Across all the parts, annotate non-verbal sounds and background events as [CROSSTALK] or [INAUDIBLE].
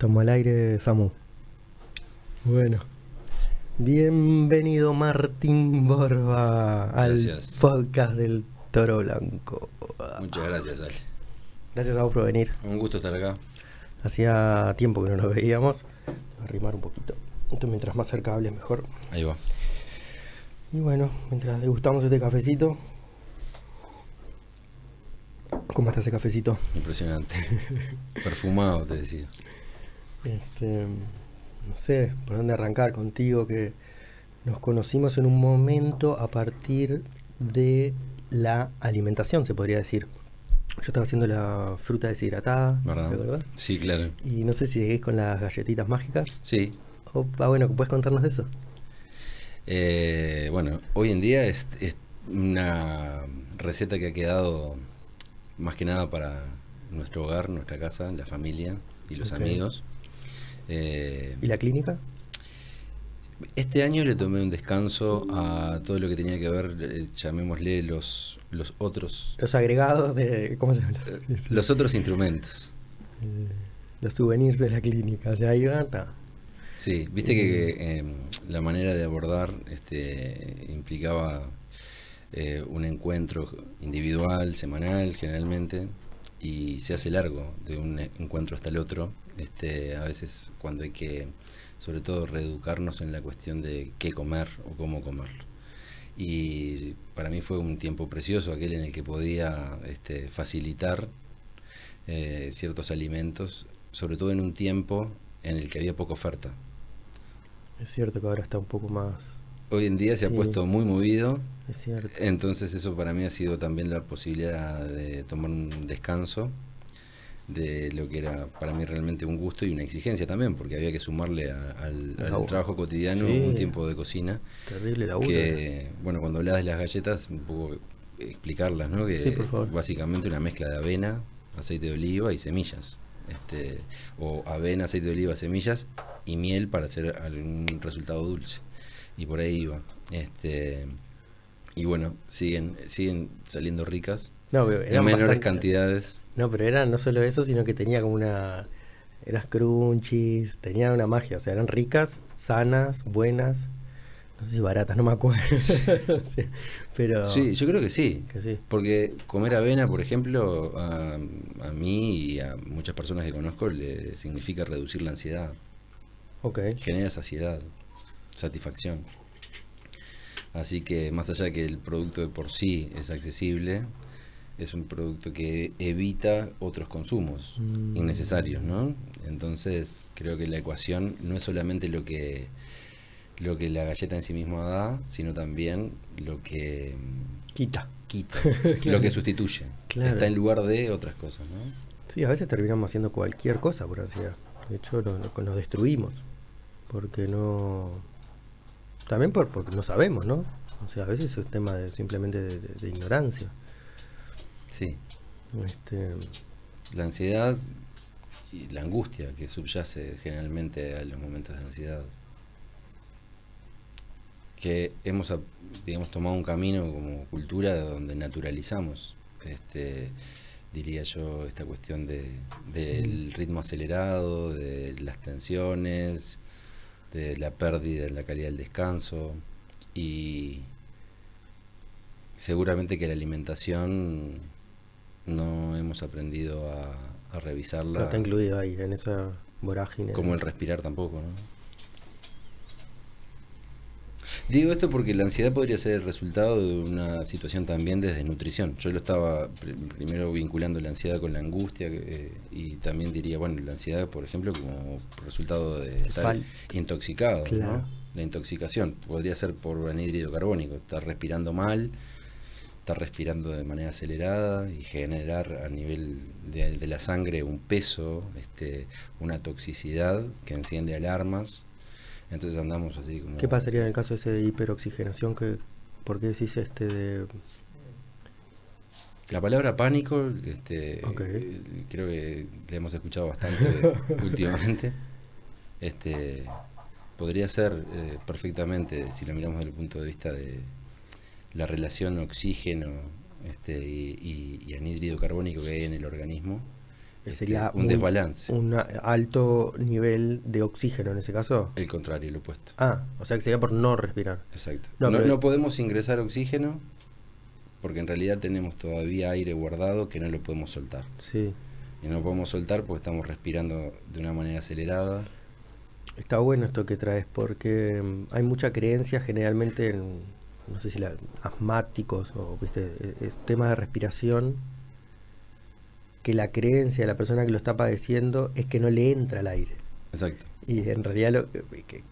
Estamos al aire, Samu. Bueno. Bienvenido Martín Borba al Gracias. podcast del Toro Blanco. Muchas gracias, Ale. Gracias a vos por venir. Un gusto estar acá. Hacía tiempo que no nos veíamos. Voy a arrimar un poquito. Esto mientras más cerca hables mejor. Ahí va. Y bueno, mientras degustamos este cafecito. ¿Cómo está ese cafecito? Impresionante. [LAUGHS] Perfumado, te decía. Este, no sé por dónde arrancar contigo, que nos conocimos en un momento a partir de la alimentación, se podría decir. Yo estaba haciendo la fruta deshidratada, ¿Verdad? Sí, claro. Y no sé si seguís con las galletitas mágicas. Sí. O, ah, bueno, ¿puedes contarnos de eso? Eh, bueno, hoy en día es, es una receta que ha quedado más que nada para nuestro hogar, nuestra casa, la familia y los amigos. Eh, ¿Y la clínica? Este año le tomé un descanso a todo lo que tenía que ver, eh, llamémosle los, los otros Los agregados de... ¿Cómo se llama? eh, los otros instrumentos. Eh, los souvenirs de la clínica. O sea, ahí va, está. Sí, viste que eh, la manera de abordar este, implicaba un encuentro individual, semanal, generalmente, y se hace largo de un encuentro hasta el otro. Este, a veces cuando hay que, sobre todo, reeducarnos en la cuestión de qué comer o cómo comer. Y para mí fue un tiempo precioso aquel en el que podía este, facilitar eh, ciertos alimentos, sobre todo en un tiempo en el que había poca oferta. Es cierto que ahora está un poco más... Hoy en día se ha puesto muy movido, Es cierto. entonces eso para mí ha sido también la posibilidad de tomar un descanso de lo que era para mí realmente un gusto y una exigencia también, porque había que sumarle a- al, trabajo cotidiano Sí. un tiempo de cocina, Terrible laburo. que, bueno, cuando hablabas de las galletas, un poco explicarlas, ¿no? Que Sí, por favor. básicamente una mezcla de avena, aceite de oliva y semillas. Este, o avena, aceite de oliva, semillas y miel para hacer algún resultado dulce. Y por ahí iba. Este, y bueno, siguen, siguen saliendo ricas. No, En menores bastante- cantidades. No, pero era no solo eso, sino que tenía como una... Eras crunchies, tenía una magia, o sea, eran ricas, sanas, buenas, no sé si baratas, no me acuerdo. [LAUGHS] Sí, pero... Sí, yo creo que sí. Que sí. Porque comer avena, por ejemplo, a, a mí y a muchas personas que conozco le significa reducir la ansiedad. Ok. genera saciedad, satisfacción. Así que más allá de que el producto de por sí es accesible, es un producto que evita otros consumos Mm. innecesarios, ¿no? Entonces creo que la ecuación no es solamente lo que lo que la galleta en sí misma da, sino también lo que mm, Quita. quita, Claro. [LAUGHS] lo que sustituye. Claro. Está en lugar de otras cosas, ¿no? Sí, a veces terminamos haciendo cualquier cosa por ansiedad. De hecho, lo- nos destruimos. Porque no... También por, porque no sabemos, ¿no? O sea, a veces es un tema de, simplemente de, de- de ignorancia. Sí. Este, La ansiedad y la angustia que subyace generalmente a los momentos de ansiedad. Que hemos, digamos, tomado un camino como cultura donde naturalizamos, este, diría yo, esta cuestión de, del ritmo acelerado, de las tensiones, de la pérdida en la calidad del descanso y seguramente que la alimentación no hemos aprendido a, a no revisarla está incluido ahí, en esa vorágine. como el respirar tampoco, ¿no? Digo esto porque la ansiedad podría ser el resultado de una situación también de desnutrición. Yo lo estaba pr- primero vinculando la ansiedad con la angustia eh, y también diría, bueno, la ansiedad, por ejemplo, como resultado de estar Fal- intoxicado, Claro. ¿no? La intoxicación podría ser por anhídrido carbónico, estar respirando mal, estar respirando de manera acelerada y generar a nivel de, de la sangre un peso, este, una toxicidad que enciende alarmas. Entonces andamos así como... ¿Qué pasaría en el caso ese de hiperoxigenación? Que, ¿Por qué decís este de...? La palabra pánico, este, creo que la hemos escuchado bastante [LAUGHS] últimamente. Este, podría ser eh, perfectamente, si lo miramos desde el punto de vista de la relación oxígeno este, y, y- y anhídrido carbónico que hay en el organismo, este, sería un desbalance. Un alto nivel de oxígeno en ese caso. El contrario, el opuesto. Ah, o sea que sería por no respirar. Exacto. No, no, podemos ingresar oxígeno porque en realidad tenemos todavía aire guardado que no lo podemos soltar. Sí. Y no lo podemos soltar porque estamos respirando de una manera acelerada. Está bueno esto que traes porque mm, hay mucha creencia generalmente en, no sé si la, asmáticos o viste, e, es, tema de respiración que la creencia de la persona que lo está padeciendo es que no le entra el aire. Exacto. Y en realidad lo,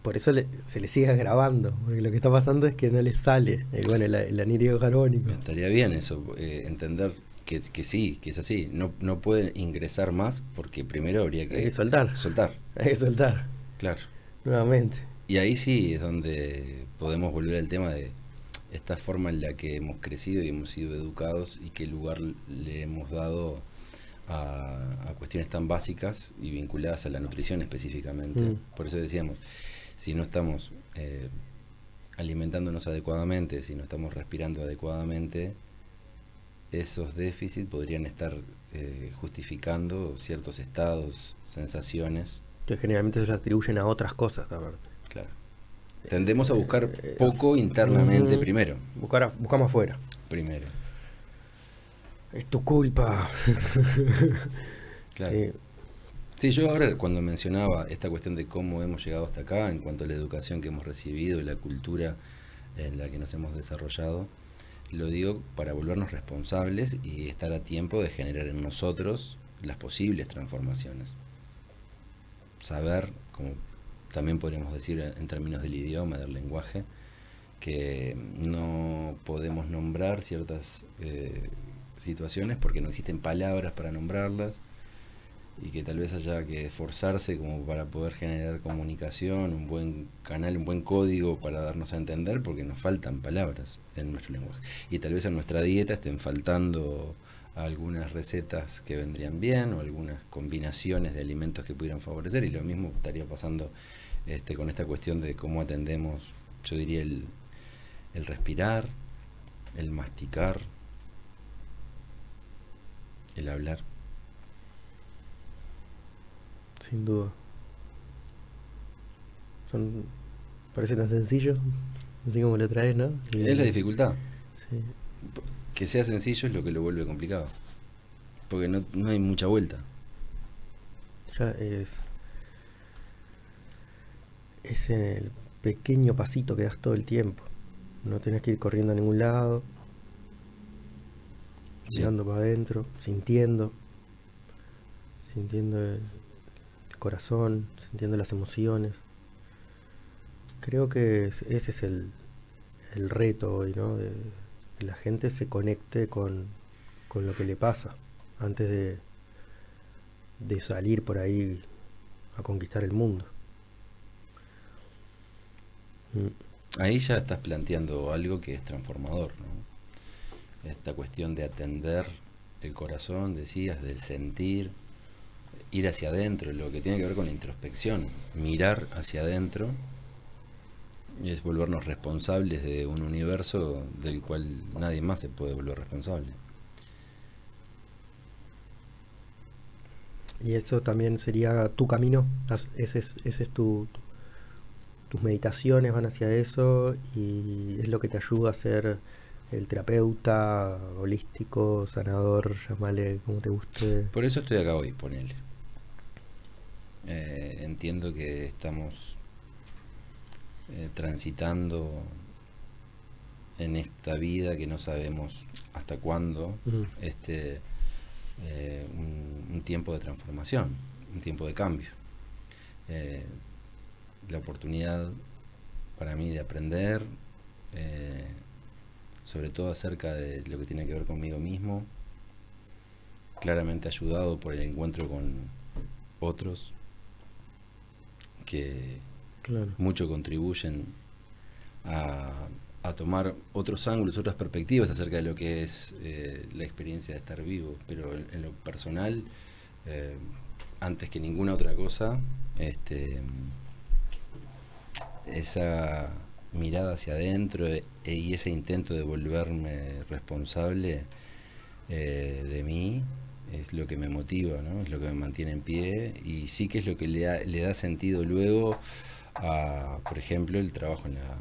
por eso se le sigue grabando, porque lo que está pasando es que no le sale el, bueno, el, anhídrido carbónico. Estaría bien eso, eh, entender que, que, sí, que es así. No, no pueden ingresar más porque primero habría que, Hay que soltar. Soltar. [LAUGHS] Hay que soltar. Claro. Nuevamente. Y ahí sí es donde podemos volver al tema de esta forma en la que hemos crecido y hemos sido educados y qué lugar le hemos dado a, cuestiones tan básicas y vinculadas a la nutrición específicamente. Mm. Por eso decíamos, si no estamos eh, alimentándonos adecuadamente, si no estamos respirando adecuadamente, esos déficits podrían estar eh, justificando ciertos estados, sensaciones. Que generalmente se atribuyen a otras cosas, Claro. Tendemos a buscar eh, poco internamente mm, primero. Buscar buscamos afuera. Primero. Es tu culpa. [LAUGHS] sí. yo ahora cuando mencionaba esta cuestión de cómo hemos llegado hasta acá en cuanto a la educación que hemos recibido y la cultura en la que nos hemos desarrollado, lo digo para volvernos responsables y estar a tiempo de generar en nosotros las posibles transformaciones. Saber, como también podríamos decir en términos del idioma, del lenguaje, que no podemos nombrar ciertas eh, situaciones porque no existen palabras para nombrarlas y que tal vez haya que esforzarse como para poder generar comunicación, un buen canal, un buen código para darnos a entender porque nos faltan palabras en nuestro lenguaje. Y tal vez en nuestra dieta estén faltando algunas recetas que vendrían bien o algunas combinaciones de alimentos que pudieran favorecer y lo mismo estaría pasando este, con esta cuestión de cómo atendemos, yo diría, el, el respirar, el masticar, el hablar. Sin duda. Son, parece tan sencillo, así como lo traes, ¿no? es la dificultad. Que sea sencillo es lo que lo vuelve complicado. Porque no, no hay mucha vuelta. Ya es. Es en el pequeño pasito que das todo el tiempo. No tenés que ir corriendo a ningún lado mirando para adentro, sintiendo, sintiendo el, corazón, sintiendo las emociones. Creo que ese es el, el, reto hoy, ¿no? De, que la gente se conecte con, con lo que le pasa antes de, de salir por ahí a conquistar el mundo. Mm. Ahí ya estás planteando algo que es transformador, ¿no? esta cuestión de atender el corazón, decías, del sentir, ir hacia adentro, lo que tiene que ver con la introspección, mirar hacia adentro, es volvernos responsables de un universo del cual nadie más se puede volver responsable. Y eso también sería tu camino, ese es, ese es tu, tus meditaciones van hacia eso y es lo que te ayuda a ser el terapeuta holístico, sanador, llamale como te guste. Por eso estoy acá hoy, ponele. Eh, entiendo que estamos eh, transitando en esta vida que no sabemos hasta cuándo, este, eh, un, tiempo de transformación, un tiempo de cambio. La oportunidad para mí de aprender, sobre todo acerca de lo que tiene que ver conmigo mismo, claramente ayudado por el encuentro con otros que mucho contribuyen a, tomar otros ángulos, otras perspectivas acerca de lo que es eh, la experiencia de estar vivo, pero en, lo personal, eh, antes que ninguna otra cosa, este, esa mirada hacia adentro e, y ese intento de volverme responsable eh, de mí es lo que me motiva, ¿no? es lo que me mantiene en pie y sí que es lo que le, le da sentido luego a, por ejemplo, el trabajo en la,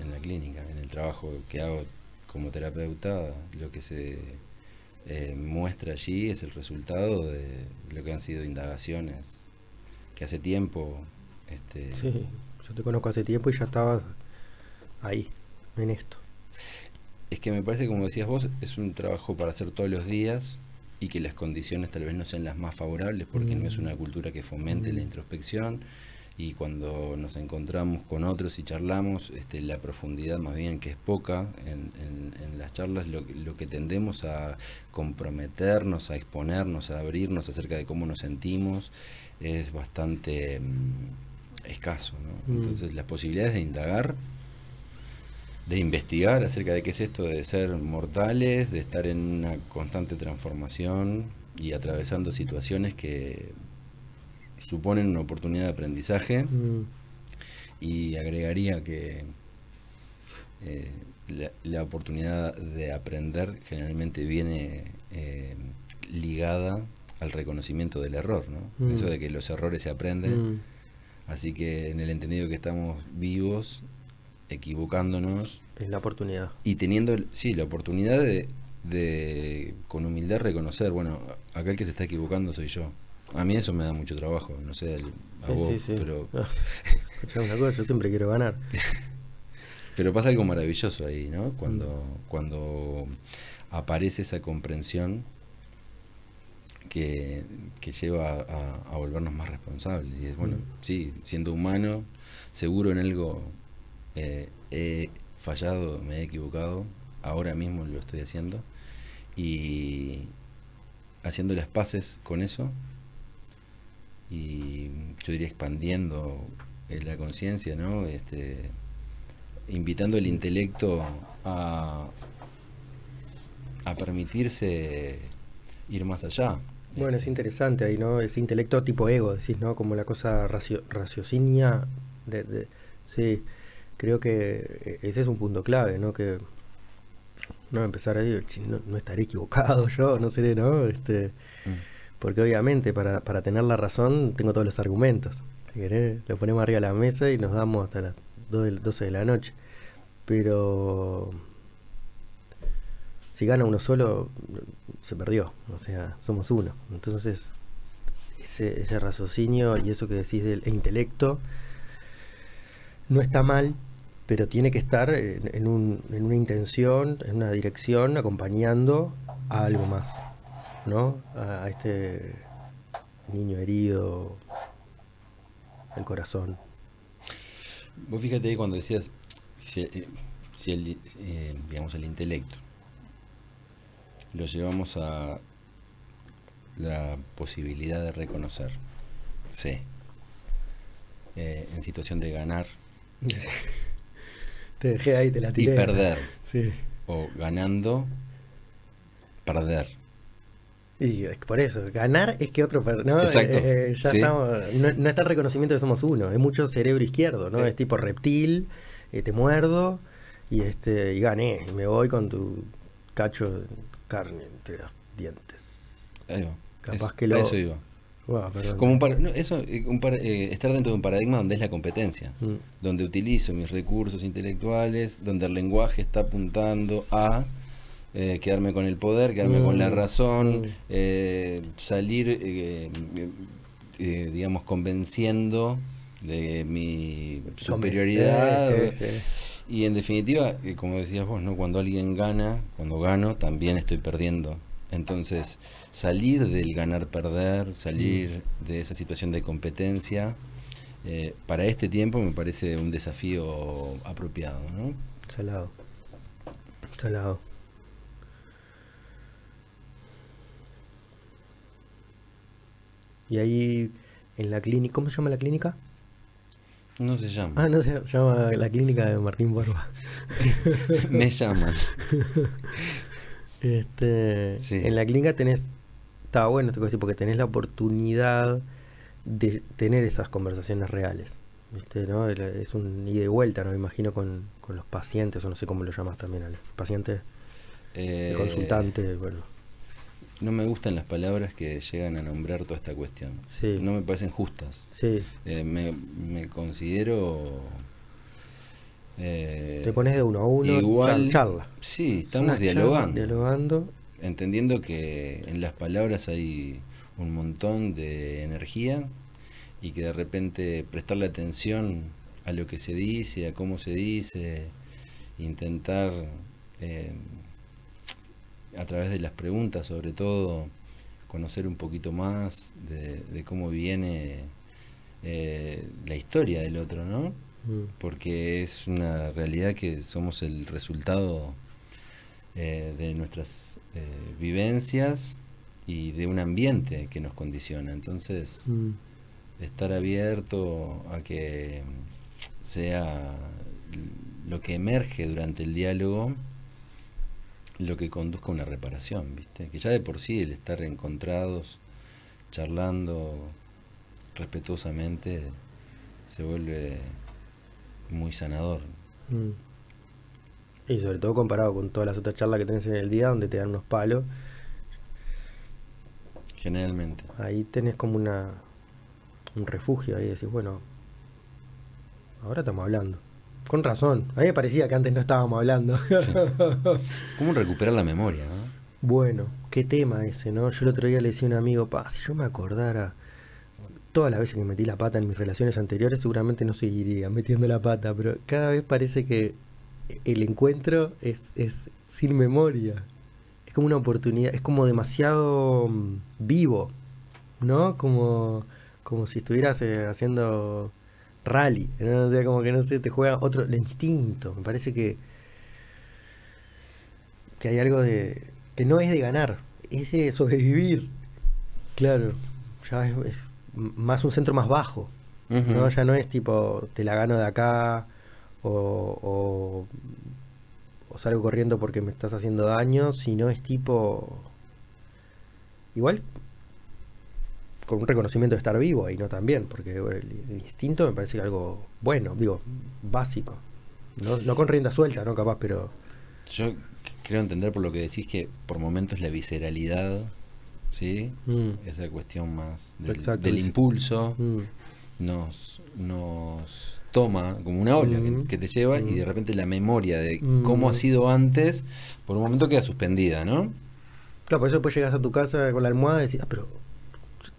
en, la clínica, en el trabajo que hago como terapeuta, lo que se eh, muestra allí es el resultado de lo que han sido indagaciones que hace tiempo... Este, yo te conozco hace tiempo y ya estabas ahí, en esto. Es que me parece, como decías vos, es un trabajo para hacer todos los días y que las condiciones tal vez no sean las más favorables porque no es una cultura que fomente la mm. introspección y cuando nos encontramos con otros y charlamos, este, la profundidad más bien que es poca en, las charlas, lo, lo, que tendemos a comprometernos, a exponernos, a abrirnos acerca de cómo nos sentimos, es bastante mm, escaso. ¿no? Mm. Entonces las posibilidades de indagar de investigar acerca de qué es esto de ser mortales, de estar en una constante transformación y atravesando situaciones que suponen una oportunidad de aprendizaje. Mm. Y agregaría que eh, la, oportunidad de aprender generalmente viene eh, ligada al reconocimiento del error, ¿no? Mm. Eso de que los errores se aprenden. Así que en el entendido que estamos vivos, equivocándonos. Es la oportunidad. Y teniendo, sí, la oportunidad de, de, con humildad, reconocer, bueno, acá el que se está equivocando soy yo. A mí eso me da mucho trabajo, no sé, a vos, pero... [LAUGHS] una cosa, yo siempre quiero ganar. [LAUGHS] pero pasa algo maravilloso ahí, ¿no? Cuando, mm. cuando aparece esa comprensión que, que lleva a, a, volvernos más responsables. Y es, bueno, mm. sí, siendo humano, seguro en algo eh, he fallado, me he equivocado, ahora mismo lo estoy haciendo y haciendo las paces con eso y yo diría expandiendo eh, la conciencia, ¿no? Este, invitando el intelecto a, a permitirse ir más allá. Bueno, es interesante ahí, ¿no? Ese intelecto tipo ego, decís, ¿no? Como la cosa racio, raciocinia de, de, sí creo que ese es un punto clave, ¿no? Que no empezar a decir, no, estaré equivocado yo, no sé, ¿no? Este, mm. Porque obviamente para, para tener la razón tengo todos los argumentos. Si querés, lo ponemos arriba de la mesa y nos damos hasta las 12 de la noche. Pero si gana uno solo, se perdió. O sea, somos uno. Entonces, ese, raciocinio y eso que decís del intelecto no está mal, pero tiene que estar en, una intención, en una dirección, acompañando a algo más, ¿no? A, este niño herido, el corazón. Vos fíjate cuando decías, si, eh, el, eh, digamos, el intelecto lo llevamos a la posibilidad de reconocer, sí, eh, en situación de ganar, [LAUGHS] Te dejé ahí, te la tiré. Y perder. O ganando, perder. Y por eso, ganar es que otro ¿no? Exacto. Eh, eh, ya estamos, no, está el reconocimiento de que somos uno, es mucho cerebro izquierdo, ¿no? Eh. Es tipo reptil, te muerdo y este y gané, y me voy con tu cacho carne entre los dientes. Capaz que lo. Eso iba. Como un eso, eh, eh, estar dentro de un paradigma donde es la competencia, mm. donde utilizo mis recursos intelectuales, donde el lenguaje está apuntando a eh, quedarme con el poder, quedarme con la mm. razón, mm. salir, digamos, convenciendo de mi superioridad. Y en definitiva, como decías vos, ¿no? cuando alguien gana, cuando gano, también estoy perdiendo. Entonces, salir del ganar-perder, salir mm. de esa situación de competencia, eh, para este tiempo me parece un desafío apropiado. ¿no? Salado. Salado. Y ahí en la clínica, ¿cómo se llama la clínica? No se llama. Ah, no se llama la clínica de Martín Borba. [LAUGHS] Me llaman. Este, En la clínica tenés está bueno, te decir, porque tenés la oportunidad de tener esas conversaciones reales. ¿viste, no? Es un ida y vuelta, ¿no? Me imagino con, los pacientes, o no sé cómo lo llamas también al paciente, el eh, consultante, bueno. No me gustan las palabras que llegan a nombrar toda esta cuestión. Sí. No me parecen justas. Sí. Eh, me, me considero... eh, Te pones de uno a uno, igual, char- charla. Sí, estamos dialogando. Dialogando. entendiendo que en las palabras hay un montón de energía y que de repente prestarle atención a lo que se dice, a cómo se dice, intentar eh, a través de las preguntas sobre todo conocer un poquito más de, de cómo viene eh, la historia del otro, ¿no? Mm. porque es una realidad que somos el resultado eh, de nuestras eh, vivencias y de un ambiente que nos condiciona. Entonces, Mm. estar abierto a que sea lo que emerge durante el diálogo lo que conduzca a una reparación, ¿viste? Que ya de por sí el estar encontrados, charlando respetuosamente, se vuelve muy sanador. Mm. Y sobre todo comparado con todas las otras charlas que tenés en el día donde te dan unos palos, Generalmente. ahí tenés como una un refugio ahí decís, bueno, ahora estamos hablando. Con razón, a mí me parecía que antes no estábamos hablando. Sí. ¿Cómo recuperar la memoria? no? Bueno, qué tema ese, ¿no? Yo el otro día le decía a un amigo, pa, si yo me acordara todas las veces que metí la pata en mis relaciones anteriores, seguramente no seguiría metiendo la pata, pero cada vez parece que el encuentro es, es sin memoria. Es como una oportunidad, es como demasiado mm, vivo, ¿no? Como, como si estuvieras eh, haciendo rally, ¿no? O sea, como que no sé, te juega otro, el instinto. Me parece que, que hay algo de. que no es de ganar, es de sobrevivir. Claro, ya es, es más un centro más bajo. ¿no? Ya no es tipo, te la gano de acá o, o, o salgo corriendo porque me estás haciendo daño, sino es tipo. Igual con un reconocimiento de estar vivo ahí, ¿no? También, porque el, el instinto me parece que algo bueno, digo, básico. No, no con rienda suelta, ¿no? Capaz, pero. Yo creo entender por lo que decís que por momentos la visceralidad, ¿sí? mm, Esa cuestión más del, Exacto, del dice. impulso mm, nos, nos toma como una ola que- Mm. que, te lleva y de repente la memoria de cómo ha sido antes, por un momento queda suspendida, ¿no? Claro, por eso después llegas a tu casa con la almohada y decís, ah, pero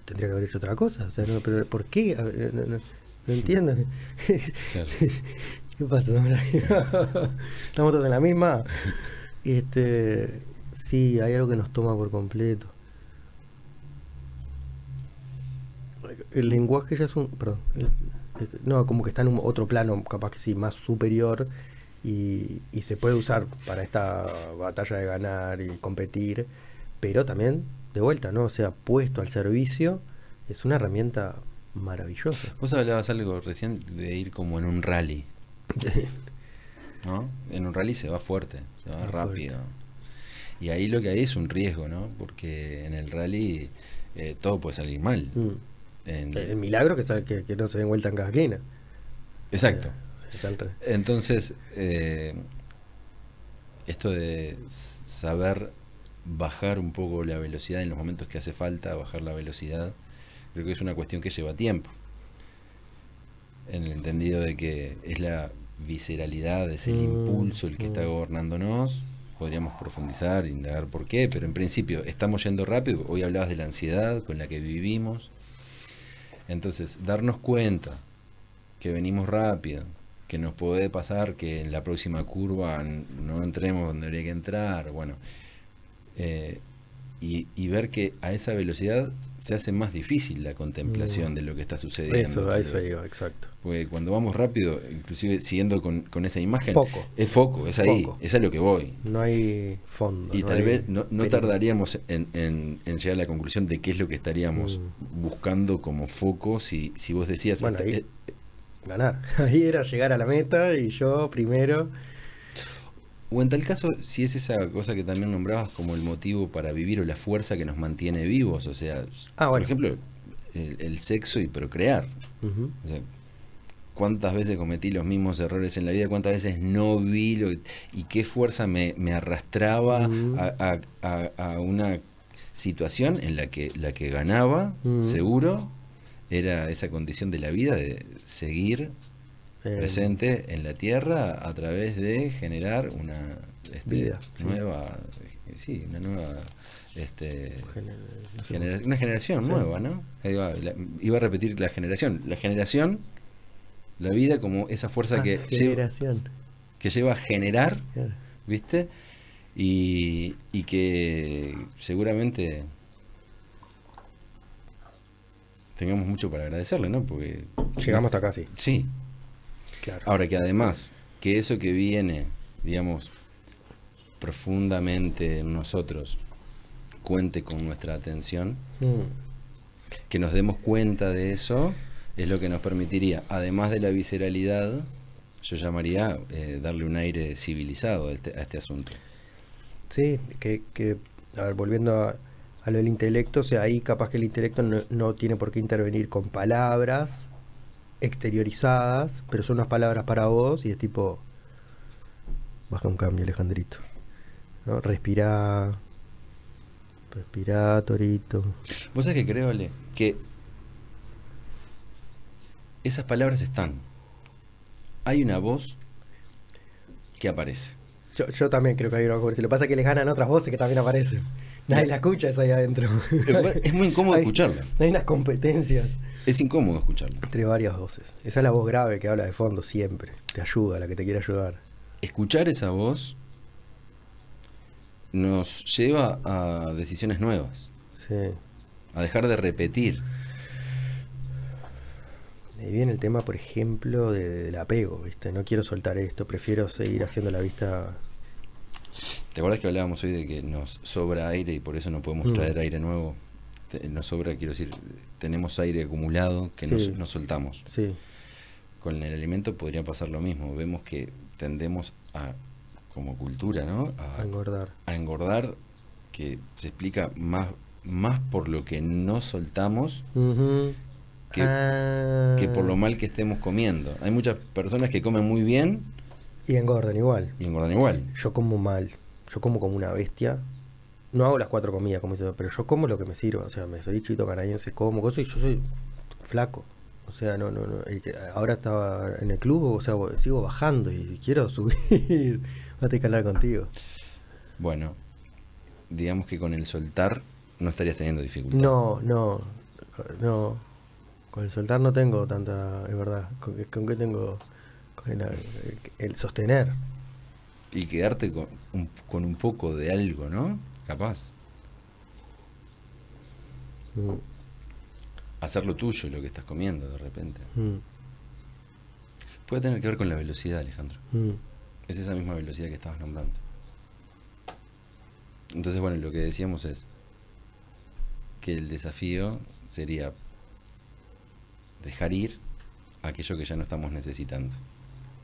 tendría que haber hecho otra cosa. O sea, no, pero ¿por qué? No, no- no entiendo. Claro. [LAUGHS] ¿Qué pasa? Estamos todos en la misma. Este, sí, hay algo que nos toma por completo. El lenguaje ya es un. Perdón. el- no, como que está en un otro plano, capaz que sí, más superior. Y, y se puede usar para esta batalla de ganar y competir. Pero también, de vuelta, ¿no? O sea, puesto al servicio, es una herramienta maravillosa. Vos hablabas algo recién de ir como en un rally, [LAUGHS] ¿no? En un rally se va fuerte, se va Va rápido. Y ahí lo que hay es un riesgo, ¿no? Porque en el rally eh, todo puede salir mal. Mm. En- El milagro que, que, que no se den vuelta en cada esquina. Exacto. Entonces, eh, esto de saber bajar un poco la velocidad en los momentos que hace falta, bajar la velocidad, creo que es una cuestión que lleva tiempo. En el entendido de que es la visceralidad, es el Mm, impulso el que está mm. gobernándonos. Podríamos profundizar, indagar por qué, pero en principio estamos yendo rápido. Hoy hablabas de la ansiedad con la que vivimos. Entonces, darnos cuenta que venimos rápido, que nos puede pasar que en la próxima curva no entremos donde habría que entrar, bueno, eh, y, y ver que a esa velocidad se hace más difícil la contemplación Mm. de lo que está sucediendo. Eso, a eso iba, exacto. Porque cuando vamos rápido, inclusive siguiendo con, con esa imagen, Foco. es foco, es ahí, Foco. es a lo que voy. No hay fondo. Y no tal hay vez no, no tardaríamos en, en- en llegar a la conclusión de qué es lo que estaríamos Mm. buscando como foco si, si vos decías... Bueno, ahí- eh, Ganar. [LAUGHS] Ahí era llegar a la meta y yo primero. O en tal caso, si es esa cosa que también nombrabas como el motivo para vivir o la fuerza que nos mantiene vivos, o sea, Ah, por ejemplo, el, el sexo y procrear. O sea, ¿cuántas veces cometí los mismos errores en la vida? ¿Cuántas veces no vi lo, y qué fuerza me, me arrastraba a, a- a- a una situación en la que la que ganaba, seguro, era esa condición de la vida de seguir Eh, presente en la tierra a través de generar una este, Vida, nueva, sí, una nueva este, gener- genera- una generación Sí. nueva, ¿no? La- iba a repetir la generación, la generación, la vida como esa fuerza Ah, que, lleva, que lleva a generar, Claro. ¿viste? Y, y que seguramente tengamos mucho para agradecerle, ¿no? Porque Llegamos hasta acá, sí. sí, Claro. Ahora que además, que eso que viene, digamos, profundamente en nosotros, cuente con nuestra atención, Mm. que nos demos cuenta de eso, es lo que nos permitiría, además de la visceralidad, yo llamaría eh, darle un aire civilizado a este, a este asunto. Sí, que, que, a ver, volviendo a, a lo del intelecto, o sea, ahí capaz que el intelecto no, no tiene por qué intervenir con palabras exteriorizadas, pero son unas palabras para vos y es tipo, baja un cambio, Alejandrito. ¿no? Respirá, respirá, Torito. Vos sabés que creo, Ale, que esas palabras están. Hay una voz que aparece. Yo, yo también creo que hay una cosa. Lo que pasa es que les ganan otras voces que también aparecen. Nadie la escucha esa ahí adentro. Es muy incómodo [LAUGHS] Hay- escucharla. Hay unas competencias. Es incómodo escucharla. Entre varias voces. Esa es la voz grave que habla de fondo siempre. Te ayuda, la que te quiere ayudar. escuchar esa voz nos lleva a decisiones nuevas, Sí. a dejar de repetir. Ahí viene el tema, por ejemplo, de- del apego, ¿viste? No quiero soltar esto, prefiero seguir haciendo la vista. ¿Te acuerdas que hablábamos hoy de que nos sobra aire y por eso no podemos Mm. traer aire nuevo? Te- Nos sobra, quiero decir, tenemos aire acumulado que nos, Sí. nos soltamos. Sí. Con el alimento podría pasar lo mismo. Vemos que tendemos a, como cultura, ¿no? A A, engordar. a engordar, que se explica más, más por lo que no soltamos Ujú. que- Ah. que por lo mal que estemos comiendo. Hay muchas personas que comen muy bien Y engordan igual. y engordan igual. Yo como mal. Yo como como una bestia. No hago las cuatro comidas, como dice, pero yo como lo que me sirva. O sea, me soy chito canadiense, como cosas y yo soy flaco. O sea, no, no, no. Ahora estaba en el club, o sea, sigo bajando y quiero [LAUGHS] subir. Voy a hablar contigo. Bueno, digamos que con el soltar no estarías teniendo dificultad. No, no, no. Con el soltar no tengo tanta, es verdad. ¿Con, qué- con qué tengo? Con el, el sostener. Y quedarte con con un poco de algo, ¿no? Capaz. Mm, Hacer lo tuyo, lo que estás comiendo de repente. mm, Puede tener que ver con la velocidad, Alejandro. mm. Es esa misma velocidad que estabas nombrando. Entonces, bueno, lo que decíamos es que el desafío sería dejar ir aquello que ya no estamos necesitando.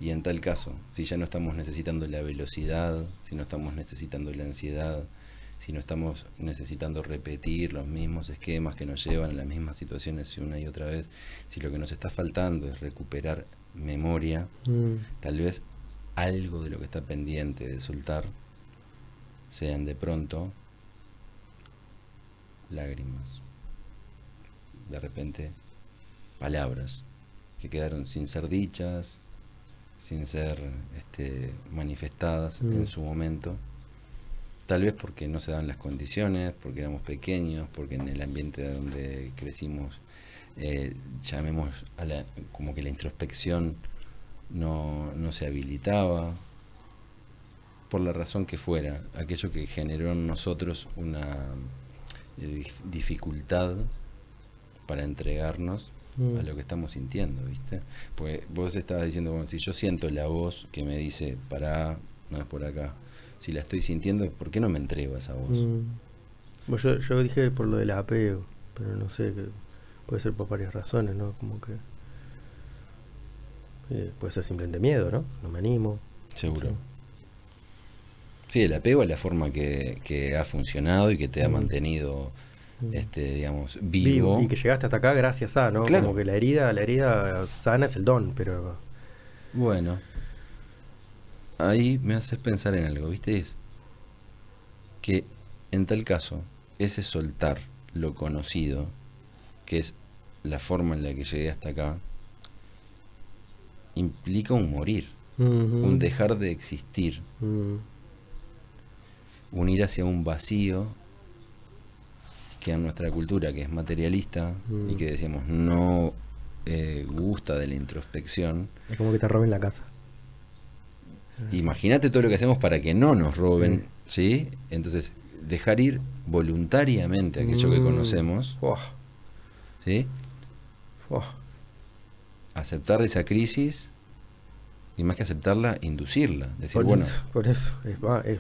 Y en tal caso, si ya no estamos necesitando la velocidad, si no estamos necesitando la ansiedad, si no estamos necesitando repetir los mismos esquemas que nos llevan a las mismas situaciones una y otra vez, si lo que nos está faltando es recuperar memoria, Mm. tal vez algo de lo que está pendiente de soltar sean de pronto lágrimas, de repente palabras que quedaron sin ser dichas, sin ser este, manifestadas Mm. en su momento, tal vez porque no se dan las condiciones, porque éramos pequeños, porque en el ambiente donde crecimos, eh, llamemos a la, como que la introspección no, no se habilitaba, por la razón que fuera, aquello que generó en nosotros una eh, dif- dificultad para entregarnos Mm. a lo que estamos sintiendo, ¿viste? Porque vos estabas diciendo, bueno, si yo siento la voz que me dice, para no es por acá, si la estoy sintiendo, ¿por qué no me entrego a esa voz? Mm. Bueno, yo, yo dije por lo del apego, pero no sé, que puede ser por varias razones, ¿no? Como que... eh, puede ser simplemente miedo, ¿no? No me animo. Seguro. Sí, el apego es la forma que, que ha funcionado y que te ha Mm. mantenido, Mm. este, digamos, vivo. Y que llegaste hasta acá gracias a, ¿no? Claro. Como que la herida, la herida sana es el don, pero... Bueno, ahí me haces pensar en algo, ¿viste? Es que en tal caso, ese soltar lo conocido, que es la forma en la que llegué hasta acá, implica un morir, un dejar de existir, mm. un ir hacia un vacío que en nuestra cultura, que es materialista y mm. que decíamos no eh, gusta de la introspección. Es como que te roben la casa. Imagínate todo lo que hacemos para que no nos roben, ¿sí? Entonces, dejar ir voluntariamente aquello que mm. conocemos, ¿sí? Aceptar esa crisis y más que aceptarla, inducirla. Decir, bueno, por eso, es,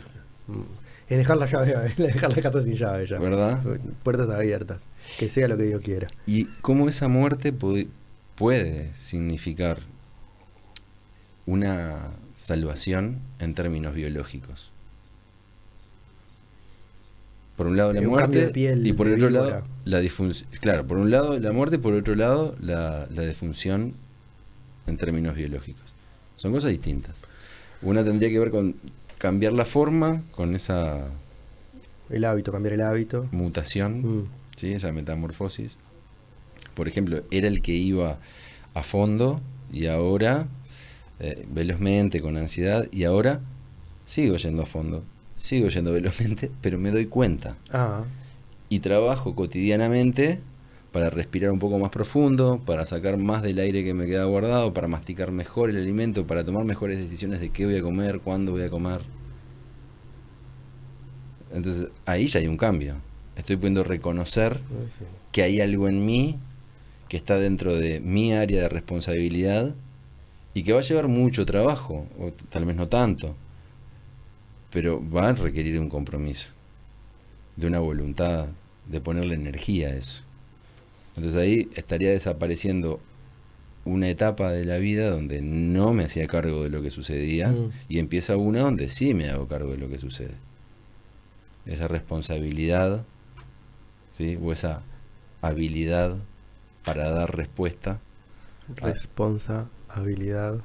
dejar la llave, [LAUGHS] dejar la casa sin llave ya. ¿Verdad? Puertas abiertas, que sea lo que Dios quiera. Y cómo esa muerte puede significar una salvación en términos biológicos. Por un lado la muerte y por otro lado la disfunción. Claro, por un lado la muerte y por otro lado la, la defunción en términos biológicos. Son cosas distintas. Una tendría que ver con cambiar la forma, con esa... El hábito, cambiar el hábito. Mutación, mm. ¿sí? esa metamorfosis. Por ejemplo, era el que iba a fondo y ahora eh, velozmente, con ansiedad, y ahora sigo yendo a fondo, sigo yendo [LAUGHS] velozmente, pero me doy cuenta. Ah. Y trabajo cotidianamente para respirar un poco más profundo, para sacar más del aire que me queda guardado, para masticar mejor el alimento, para tomar mejores decisiones de qué voy a comer, cuándo voy a comer. Entonces ahí ya hay un cambio. Estoy pudiendo reconocer que hay algo en mí que está dentro de mi área de responsabilidad y que va a llevar mucho trabajo, o tal vez no tanto, pero va a requerir un compromiso, de una voluntad, de ponerle energía a eso. Entonces ahí estaría desapareciendo una etapa de la vida donde no me hacía cargo de lo que sucedía mm. y empieza una donde sí me hago cargo de lo que sucede. Esa responsabilidad, ¿sí? o esa habilidad para dar respuesta. Responsabilidad.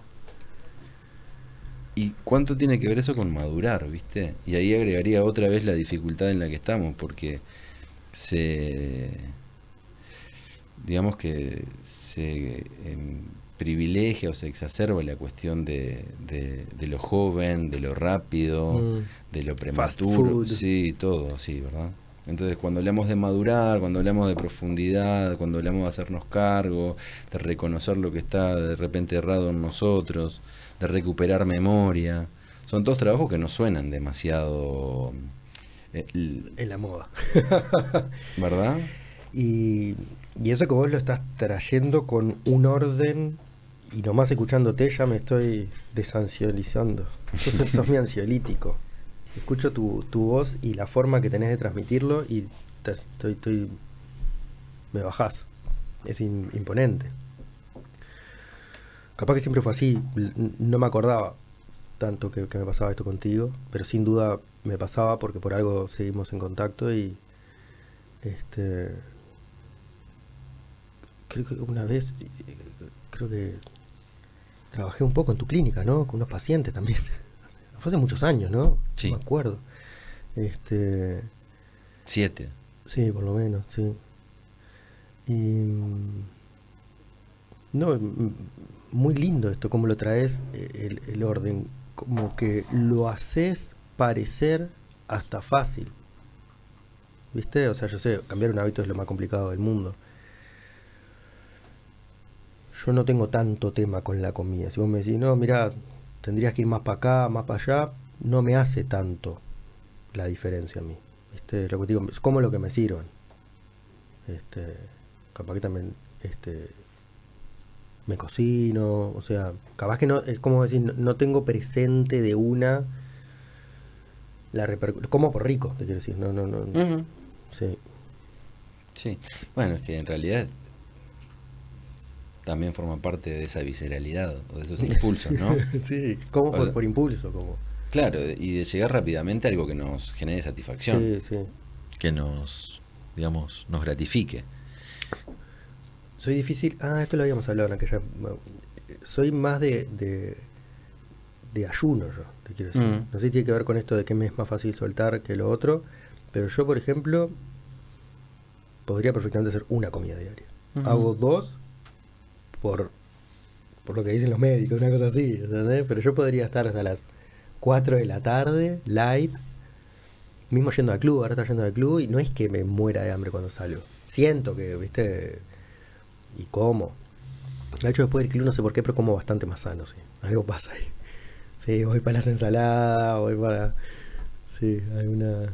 ¿Y cuánto tiene que ver eso con madurar, viste? Y ahí agregaría otra vez la dificultad en la que estamos, porque se digamos que se em, privilegia o se exacerba la cuestión de, de, lo joven, de lo rápido, mm. de lo prematuro, sí, todo así, ¿verdad? Entonces, cuando hablamos de madurar, cuando hablamos de profundidad, cuando hablamos de hacernos cargo, de reconocer lo que está de repente errado en nosotros, de recuperar memoria, son todos trabajos que no suenan demasiado... Eh, en la moda. [LAUGHS] ¿Verdad? Y y eso que vos lo estás trayendo con un orden y nomás escuchándote ya me estoy desansiolizando. [LAUGHS] Sos, sos mi ansiolítico. Escucho tu, tu, voz y la forma que tenés de transmitirlo y estoy, estoy, me bajás. Es imponente. Capaz que siempre fue así. No me acordaba tanto que, que me pasaba esto contigo, pero sin duda me pasaba porque por algo seguimos en contacto y este creo que una vez, creo que trabajé un poco en tu clínica, ¿no? Con unos pacientes también. Fue hace muchos años, ¿no? Sí. No me acuerdo. Este, Siete. Sí, por lo menos, sí. Y, mm, no, mm, muy lindo esto, cómo lo traes, el, el orden, como que lo haces parecer hasta fácil. ¿Viste? O sea, yo sé, cambiar un hábito es lo más complicado del mundo yo no tengo tanto tema con la comida. Si vos me decís, no, mira, tendrías que ir más para acá, más para allá, no me hace tanto la diferencia a mí. Este, lo que digo, es como lo que me sirvan. Este, capaz que también este, me cocino, o sea, capaz que no, es como decir, no, tengo presente de una la repercusión. Como por rico, te quiero decir, no, no, no. Sí. Sí, bueno, es que en realidad también forma parte de esa visceralidad o de esos [LAUGHS] impulsos, ¿no? sí, como por, impulso, como. Claro, y de llegar rápidamente a algo que nos genere satisfacción. Sí, sí. Que nos, digamos, nos gratifique. Soy difícil. Ah, esto lo habíamos hablado en aquella. Soy más de, de, ayuno, yo, te quiero decir. Mm. No sé si tiene que ver con esto de que me es más fácil soltar que lo otro, pero yo, por ejemplo, podría perfectamente hacer una comida diaria. Hago dos por, por lo que dicen los médicos, una cosa así, ¿entendés? Pero yo podría estar hasta las 4 de la tarde, light, mismo yendo al club, ahora está yendo al club y no es que me muera de hambre cuando salgo. Siento que, viste, y como. De hecho, después del club no sé por qué, pero como bastante más sano, sí. Algo pasa ahí. Sí, voy para las ensaladas, voy para... Sí, hay una...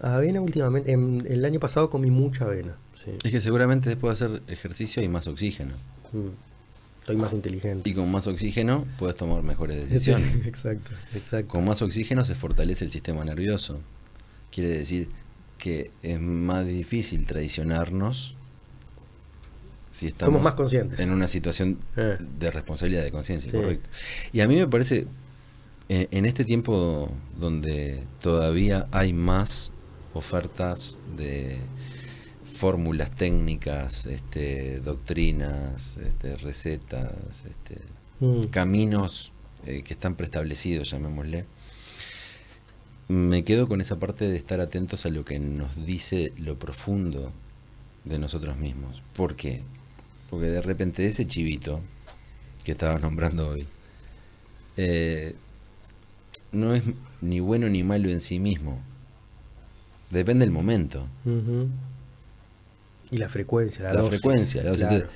Avena últimamente, en- el año pasado comí mucha avena. Sí. Es que seguramente después de hacer ejercicio hay más oxígeno. Mm. Estoy más inteligente. Y con más oxígeno puedes tomar mejores [LAUGHS] Sí, decisiones. exacto, exacto. Con más oxígeno se fortalece el sistema nervioso. Quiere decir que es más difícil traicionarnos si estamos Somos más conscientes. en una situación Eh. de responsabilidad de conciencia, Sí. correcto. Y a mí me parece, eh, en este tiempo donde todavía hay más ofertas de fórmulas técnicas, este, doctrinas, este, recetas, este, Mm. caminos eh, que están preestablecidos, llamémosle, me quedo con esa parte de estar atentos a lo que nos dice lo profundo de nosotros mismos. ¿Por qué? Porque de repente ese chivito que estabas nombrando hoy eh, no es ni bueno ni malo en sí mismo. Depende del momento. Y la frecuencia, la, La dosis, frecuencia, la dosis. claro.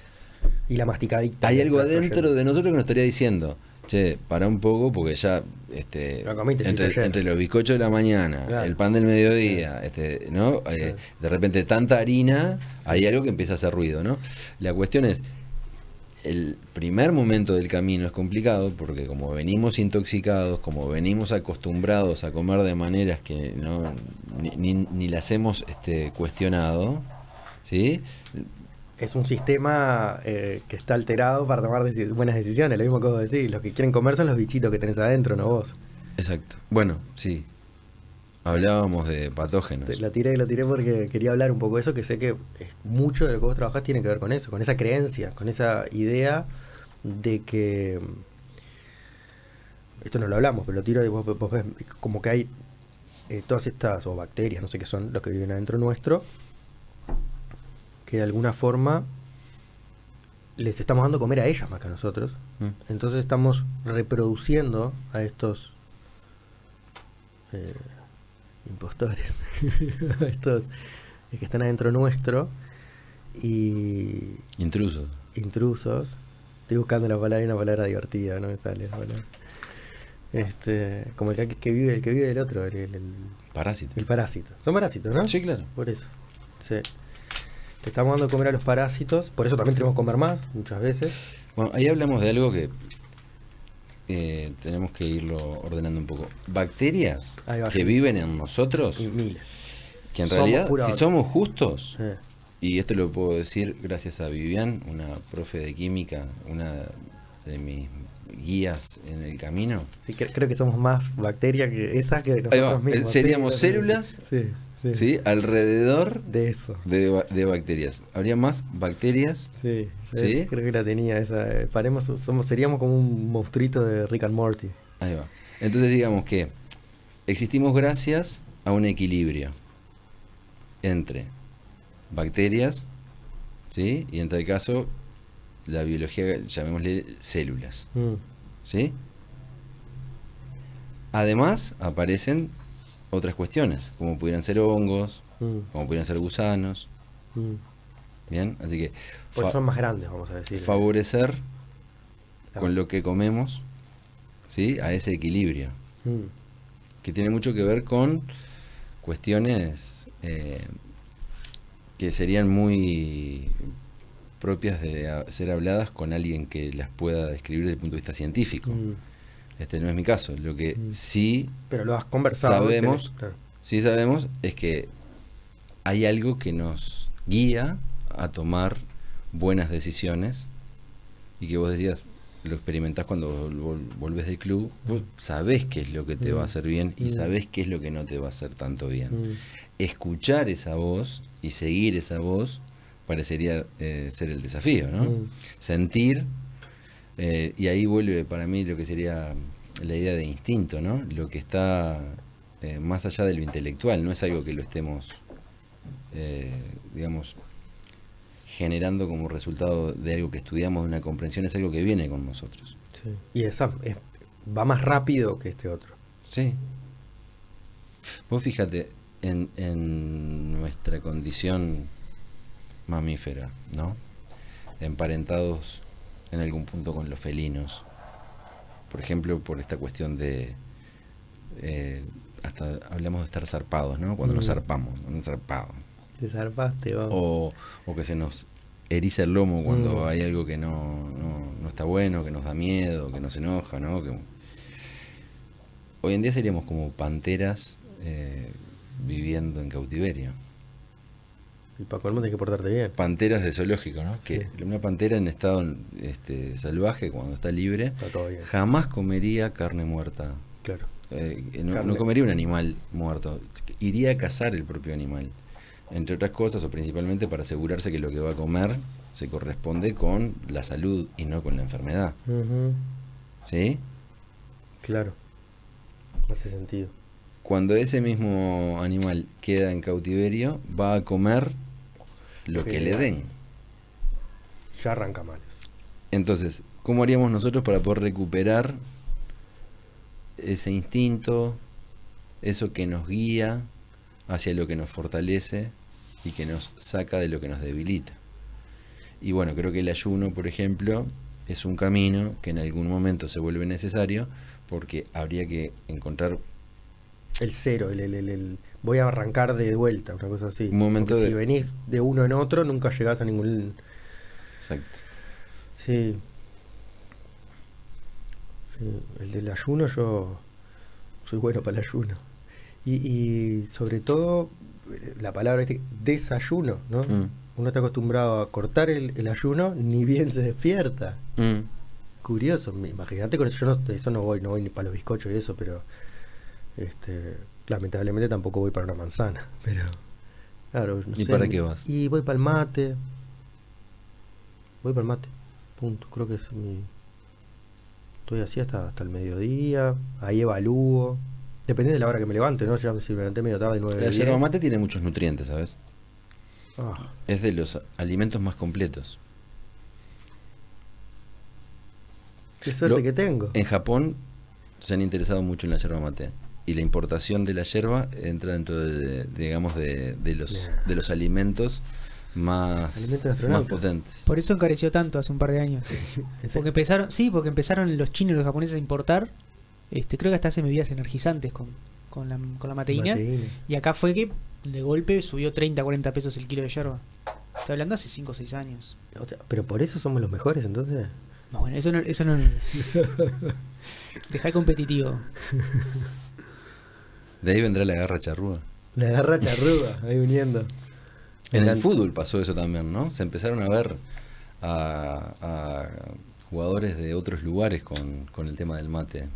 Y la masticadita. Hay algo adentro de nosotros que nos estaría diciendo, che, para un poco porque ya este, comiste, entre, entre los bizcochos de la mañana, Claro. el pan del mediodía, este, ¿no? Eh, de repente tanta harina, hay algo que empieza a hacer ruido, ¿no? La cuestión es, el primer momento del camino es complicado porque como venimos intoxicados, como venimos acostumbrados a comer de maneras que no ni, ni- ni las hemos este, cuestionado, ¿sí? Es un sistema eh, que está alterado para tomar deci- buenas decisiones, lo mismo que vos decís. Los que quieren comer son los bichitos que tenés adentro, no vos. Exacto. Bueno, sí. Hablábamos de patógenos. Te- La tiré, la tiré porque quería hablar un poco de eso, que sé que mucho de lo que vos trabajás tiene que ver con eso, con esa creencia, con esa idea de que... Esto no lo hablamos, pero lo tiro y vos, vos ves como que hay eh, todas estas, o bacterias, no sé qué son, los que viven adentro nuestro, que de alguna forma les estamos dando comer a ellas más que a nosotros. Mm. Entonces estamos reproduciendo a estos eh, impostores, [LAUGHS] a estos que están adentro nuestro y Intrusos. intrusos. Estoy buscando la palabra, hay una palabra divertida, no me sale la palabra. Este, como el que, vive, el que vive del otro, el, el- el- Parásitos. el parásito. Son parásitos, ¿no? Sí, claro. Por eso. Sí. Le estamos dando de comer a los parásitos, por eso también tenemos que comer más, muchas veces. Bueno, ahí hablamos de algo que eh, tenemos que irlo ordenando un poco. Bacterias que viven en nosotros, Y miles. que en Somos realidad, si somos justos, Eh, y esto lo puedo decir gracias a Vivian, una profe de química, una de mis guías en el camino. sí, cre- creo que somos más bacterias que esas que nosotros mismos. seríamos sí, células, Sí, sí. ¿sí? Alrededor De eso. de, de bacterias. Habría más bacterias. Sí, creo que la tenía esa. eh, Paremos, somos, seríamos como un monstruito de Rick and Morty. Ahí va. Entonces digamos que existimos gracias a un equilibrio entre bacterias, ¿sí? Y en tal caso, la biología, llamémosle células, Mm, ¿sí? Además, aparecen otras cuestiones, como pudieran ser hongos, mm, como pudieran ser gusanos, mm. ¿bien? Así que Pues son más grandes, vamos a decir. favorecer con lo que comemos, ¿sí? A ese equilibrio. Mm, que tiene mucho que ver con cuestiones eh, que serían muy propias de ser habladas con alguien que las pueda describir desde el punto de vista científico. Mm. Este no es mi caso. Lo que Mm. sí, Pero lo has conversado. Sabemos. claro. sí sabemos es que hay algo que nos guía a tomar buenas decisiones y que vos decías, lo experimentás cuando vol- volvés del club, vos sabés qué es lo que te va a hacer bien y Mm. sabés qué es lo que no te va a hacer tanto bien. Mm, escuchar esa voz y seguir esa voz parecería eh, ser el desafío, ¿no? Mm. Sentir, eh, y ahí vuelve para mí lo que sería la idea de instinto, ¿no? Lo que está eh, más allá de lo intelectual, no es algo que lo estemos eh, digamos, generando como resultado de algo que estudiamos, de una comprensión, es algo que viene con nosotros. Y esa es, va más rápido que este otro. Sí. Vos fíjate, en, en nuestra condición mamífera, ¿no? Emparentados en algún punto con los felinos. Por ejemplo, por esta cuestión de... Eh, hasta hablamos de estar zarpados, ¿no? Cuando nos Mm. zarpamos, un zarpado. Te zarpaste, vos. O, o que se nos eriza el lomo cuando Mm. hay algo que no, no, no está bueno, que nos da miedo, que nos enoja, ¿no? Que, hoy en día seríamos como panteras eh, viviendo en cautiverio. Y para colmo tenés que portarte bien. Panteras de zoológico, ¿no? Que Sí. una pantera en estado este, salvaje, cuando está libre, Está todo bien. jamás comería carne muerta. Claro. Eh, no, comería un animal muerto. Iría a cazar el propio animal. Entre otras cosas, o principalmente para asegurarse que lo que va a comer se corresponde con la salud y no con la enfermedad. ¿Sí? Claro. Hace sentido. Cuando ese mismo animal queda en cautiverio, va a comer lo que le den. Ya arranca mal. Entonces, ¿cómo haríamos nosotros para poder recuperar ese instinto, eso que nos guía hacia lo que nos fortalece y que nos saca de lo que nos debilita? Y bueno, creo que el ayuno, por ejemplo, es un camino que en algún momento se vuelve necesario porque habría que encontrar El cero, el, el, el- el- voy a arrancar de vuelta, una cosa así. Un momento Porque de- Si venís de uno en otro, nunca llegás a ningún. Exacto. Sí. Sí, el del ayuno yo soy bueno para el ayuno. Y, y sobre todo la palabra este, desayuno, ¿no? Mm. Uno está acostumbrado a cortar el, el ayuno, ni bien se despierta. Mm. Curioso, imagínate con eso, yo no, eso no voy, no voy ni para los bizcochos y eso, pero este, lamentablemente tampoco voy para una manzana, pero claro, no ¿Y sé, para qué vas? Y voy para el mate. Voy para el mate. Punto. Creo que es mi estoy así hasta hasta el mediodía, ahí evalúo. Depende de la hora que me levante, ¿no? Ya si me levanté medio tarde, 9 La yerba mate tiene muchos nutrientes, ¿sabes? Ah, Es de los alimentos más completos. qué suerte Lo- que tengo. En Japón se han interesado mucho en la yerba mate y la importación de la yerba entra dentro de, de, digamos de, de los de los alimentos más, Alimentos más potentes. Por eso encareció tanto hace un par de años. [LAUGHS] [LAUGHS] Porque empezaron, sí, porque empezaron los chinos y los japoneses a importar, este, creo que hasta hacen bebidas energizantes con, con, la, con la mateína. mateína. Y acá fue que de golpe subió 30, 40 pesos el kilo de yerba. Estoy hablando hace 5 o 6 años. O sea, pero por eso somos los mejores entonces. No, bueno, eso no... Eso no [LAUGHS] Deja el competitivo. De ahí vendrá la garra charrúa. La garra charruda, ahí viniendo. En el fútbol pasó eso también, ¿no? Se empezaron a ver a, a jugadores de otros lugares con, con el tema del mate.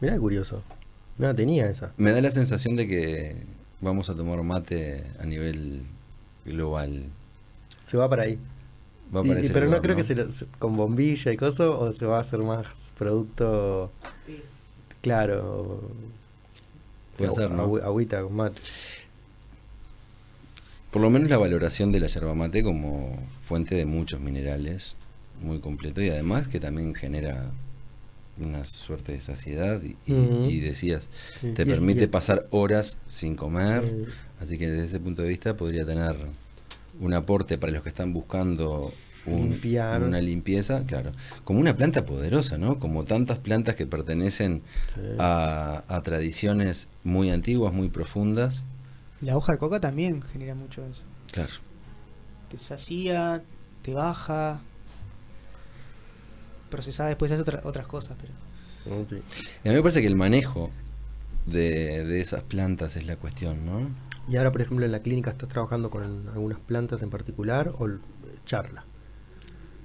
Mirá curioso. No la tenía esa. Me da la sensación de que vamos a tomar mate a nivel global. Se va para ahí. Va para y- ese pero lugar, no creo que se, lo- se- con bombilla y cosas o se va a hacer más producto. Claro. Puede Agüita con mate. Por lo menos la valoración de la yerba mate como fuente de muchos minerales, muy completo y además que también genera una suerte de saciedad y, y- decías, Sí. te Y permite es- pasar horas sin comer, Sí. así que desde ese punto de vista podría tener un aporte para los que están buscando un- Limpiar. una limpieza, claro, como una planta poderosa, ¿no? Como tantas plantas que pertenecen Sí. a, a tradiciones muy antiguas, muy profundas, La hoja de coca también genera mucho eso. claro. Te sacía, te baja. Procesada después hace otra- otras cosas, pero... Sí. Y a mí me parece que el manejo de, de esas plantas es la cuestión, ¿no? Y ahora, por ejemplo, en la clínica estás trabajando con algunas plantas en particular o charla.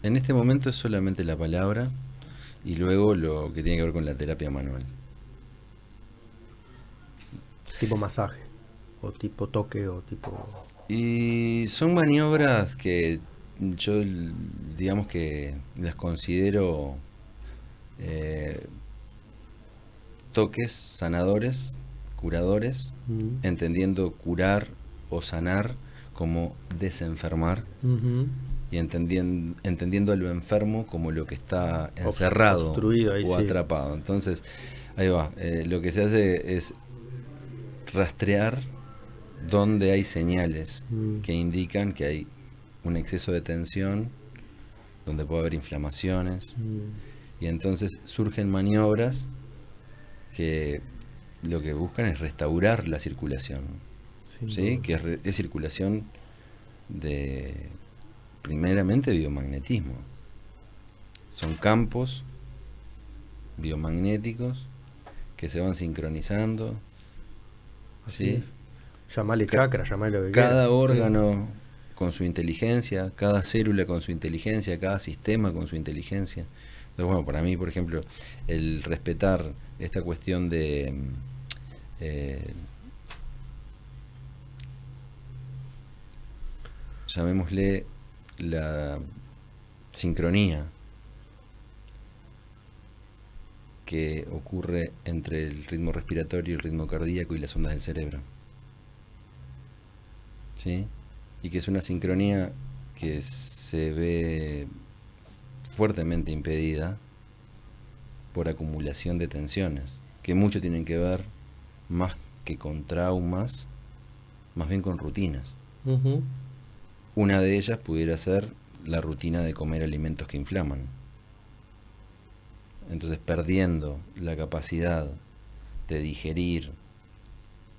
En este momento es solamente la palabra y luego lo que tiene que ver con la terapia manual. Tipo masaje. O tipo toque o tipo. Y son maniobras que yo, digamos que las considero eh, toques sanadores curadores, entendiendo curar o sanar como desenfermar. Y entendien- entendiendo a lo enfermo como lo que está encerrado ahí, o sí. atrapado. Entonces, ahí va, eh, lo que se hace es rastrear dónde hay señales Mm. que indican que hay un exceso de tensión, donde puede haber inflamaciones, Mm. y entonces surgen maniobras que lo que buscan es restaurar la circulación. ¿sí? que es, es circulación de primeramente biomagnetismo. Son campos biomagnéticos que se van sincronizando. Así ¿sí? Llamale chakra, llamale lo que Cada órgano con su inteligencia, cada célula con su inteligencia, cada sistema con su inteligencia. Entonces, bueno, para mí, por ejemplo, el respetar esta cuestión de mm, eh, llamémosle la sincronía que ocurre entre el ritmo respiratorio, el ritmo cardíaco y las ondas del cerebro. ¿Sí? Y que es una sincronía que se ve fuertemente impedida por acumulación de tensiones, que mucho tienen que ver más que con traumas, más bien con rutinas. Una de ellas pudiera ser la rutina de comer alimentos que inflaman. Entonces, perdiendo la capacidad de digerir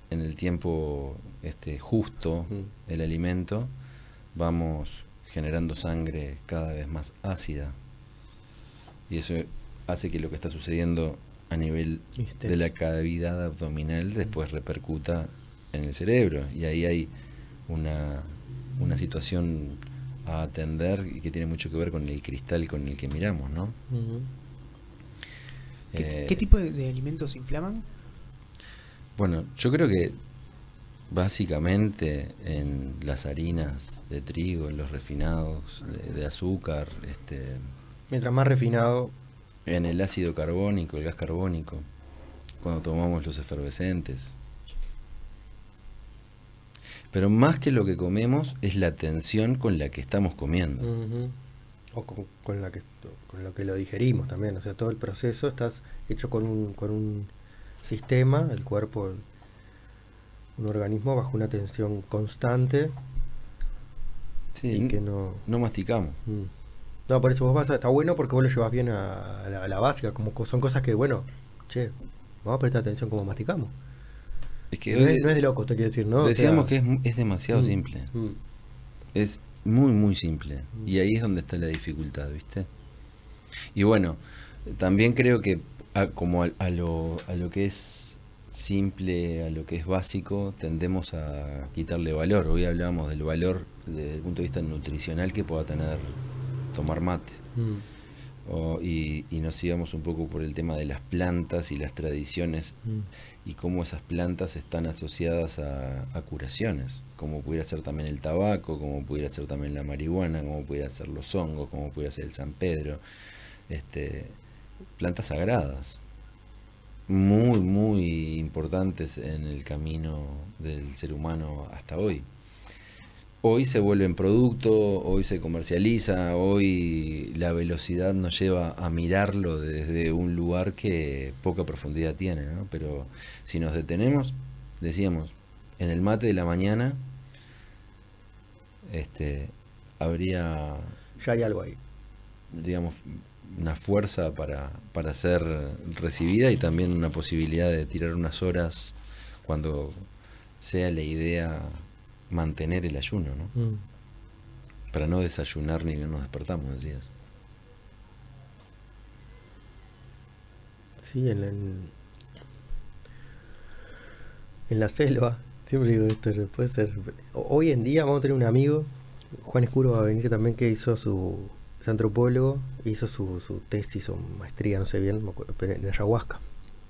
en el tiempo este, justo Mm. el alimento, vamos generando sangre cada vez más ácida. Y eso hace que lo que está sucediendo a nivel Viste. de la cavidad abdominal después repercuta en el cerebro. Y ahí hay una, una situación a atender y que tiene mucho que ver con el cristal con el que miramos, ¿no? Ujú. ¿Qué, Eh, qué tipo de, de alimentos inflaman? Bueno, yo creo que básicamente en las harinas de trigo, en los refinados de, de azúcar, este, Mientras más refinado, en el ácido carbónico, el gas carbónico, cuando tomamos los efervescentes. Pero más que lo que comemos es la tensión con la que estamos comiendo. o con, con la que, con lo que lo digerimos también. O sea, todo el proceso estás hecho con un, con un sistema, el cuerpo, un organismo bajo una tensión constante Sí, y que no... no masticamos. Mm. No, por eso vos vas a, está bueno porque vos lo llevas bien a, a la, a la básica, como co- son cosas que, bueno, che, vamos a prestar atención como masticamos. Es que no, hoy es, no es de loco, te quiero decir, ¿no? O sea, decíamos que es, es demasiado mm, simple. mm, Es muy, muy simple. Mm. Y ahí es donde está la dificultad, ¿viste? Y bueno, también creo que a- como a, a lo, a lo que es simple, a lo que es básico, tendemos a quitarle valor. Hoy hablamos del valor desde el punto de vista nutricional que pueda tener tomar mate. O- y, y nos íbamos un poco por el tema de las plantas y las tradiciones mm. Y cómo esas plantas están asociadas a, curaciones, como pudiera ser también el tabaco, como pudiera ser también la marihuana, como pudiera ser los hongos, como pudiera ser el San Pedro, este, plantas sagradas, muy, muy importantes en el camino del ser humano hasta hoy. Hoy se vuelven producto, hoy se comercializa, hoy la velocidad nos lleva a mirarlo desde un lugar que poca profundidad tiene, ¿no? Pero si nos detenemos, decíamos, en el mate de la mañana, este, habría, Ya hay algo ahí. digamos, una fuerza para, para ser recibida y también una posibilidad de tirar unas horas cuando sea la idea mantener el ayuno, ¿no? Mm. Para no desayunar ni bien nos despertamos, decías. Sí, en la, en, en la selva. Siempre digo esto, puede ser. Hoy en día vamos a tener un amigo, Juan Escuro va a venir también, que hizo su. es antropólogo, hizo su, su tesis o maestría, no sé bien, en ayahuasca.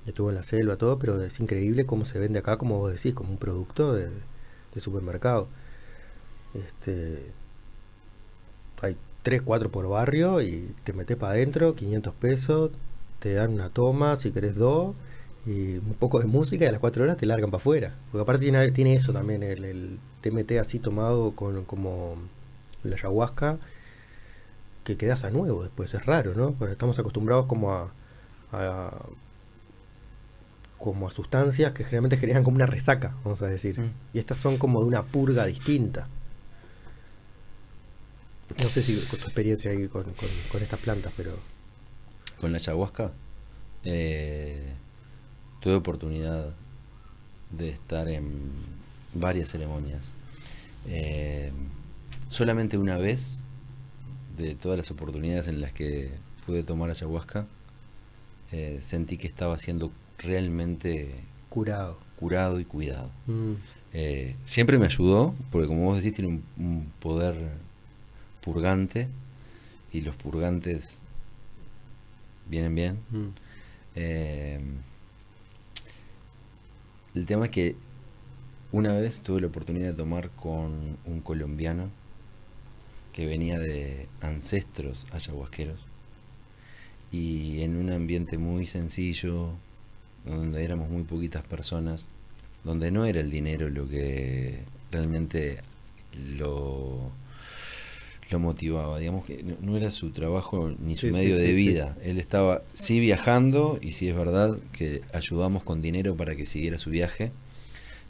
Estuvo en la selva, todo, pero es increíble cómo se vende acá, como vos decís, como un producto de, de supermercado. Este, hay 3, 4 por barrio y te metes para adentro, 500 pesos, te dan una toma, si querés dos, y un poco de música y a las cuatro horas te largan para afuera. Porque aparte tiene, tiene eso también, el, el TMT así tomado con como la ayahuasca, que quedas a nuevo después, es raro, ¿no? Porque estamos acostumbrados como a- como a sustancias que generalmente generan como una resaca, vamos a decir. Mm. Y estas son como de una purga distinta. No sé si con tu experiencia ahí con, con- con estas plantas, pero... Con la ayahuasca eh, tuve oportunidad de estar en varias ceremonias. Eh, solamente una vez, de todas las oportunidades en las que pude tomar ayahuasca, eh, sentí que estaba siendo realmente Curado. curado y cuidado. Mm, Eh, siempre me ayudó, porque como vos decís, tiene un, un poder purgante y los purgantes vienen bien. mm. Eh, el tema es que una vez tuve la oportunidad de tomar con un colombiano que venía de ancestros ayahuasqueros y en un ambiente muy sencillo, donde éramos muy poquitas personas, donde no era el dinero lo que realmente lo, lo motivaba, digamos que no, era su trabajo ni su Sí, medio sí, de sí. vida, él estaba sí viajando y sí es verdad que ayudamos con dinero para que siguiera su viaje,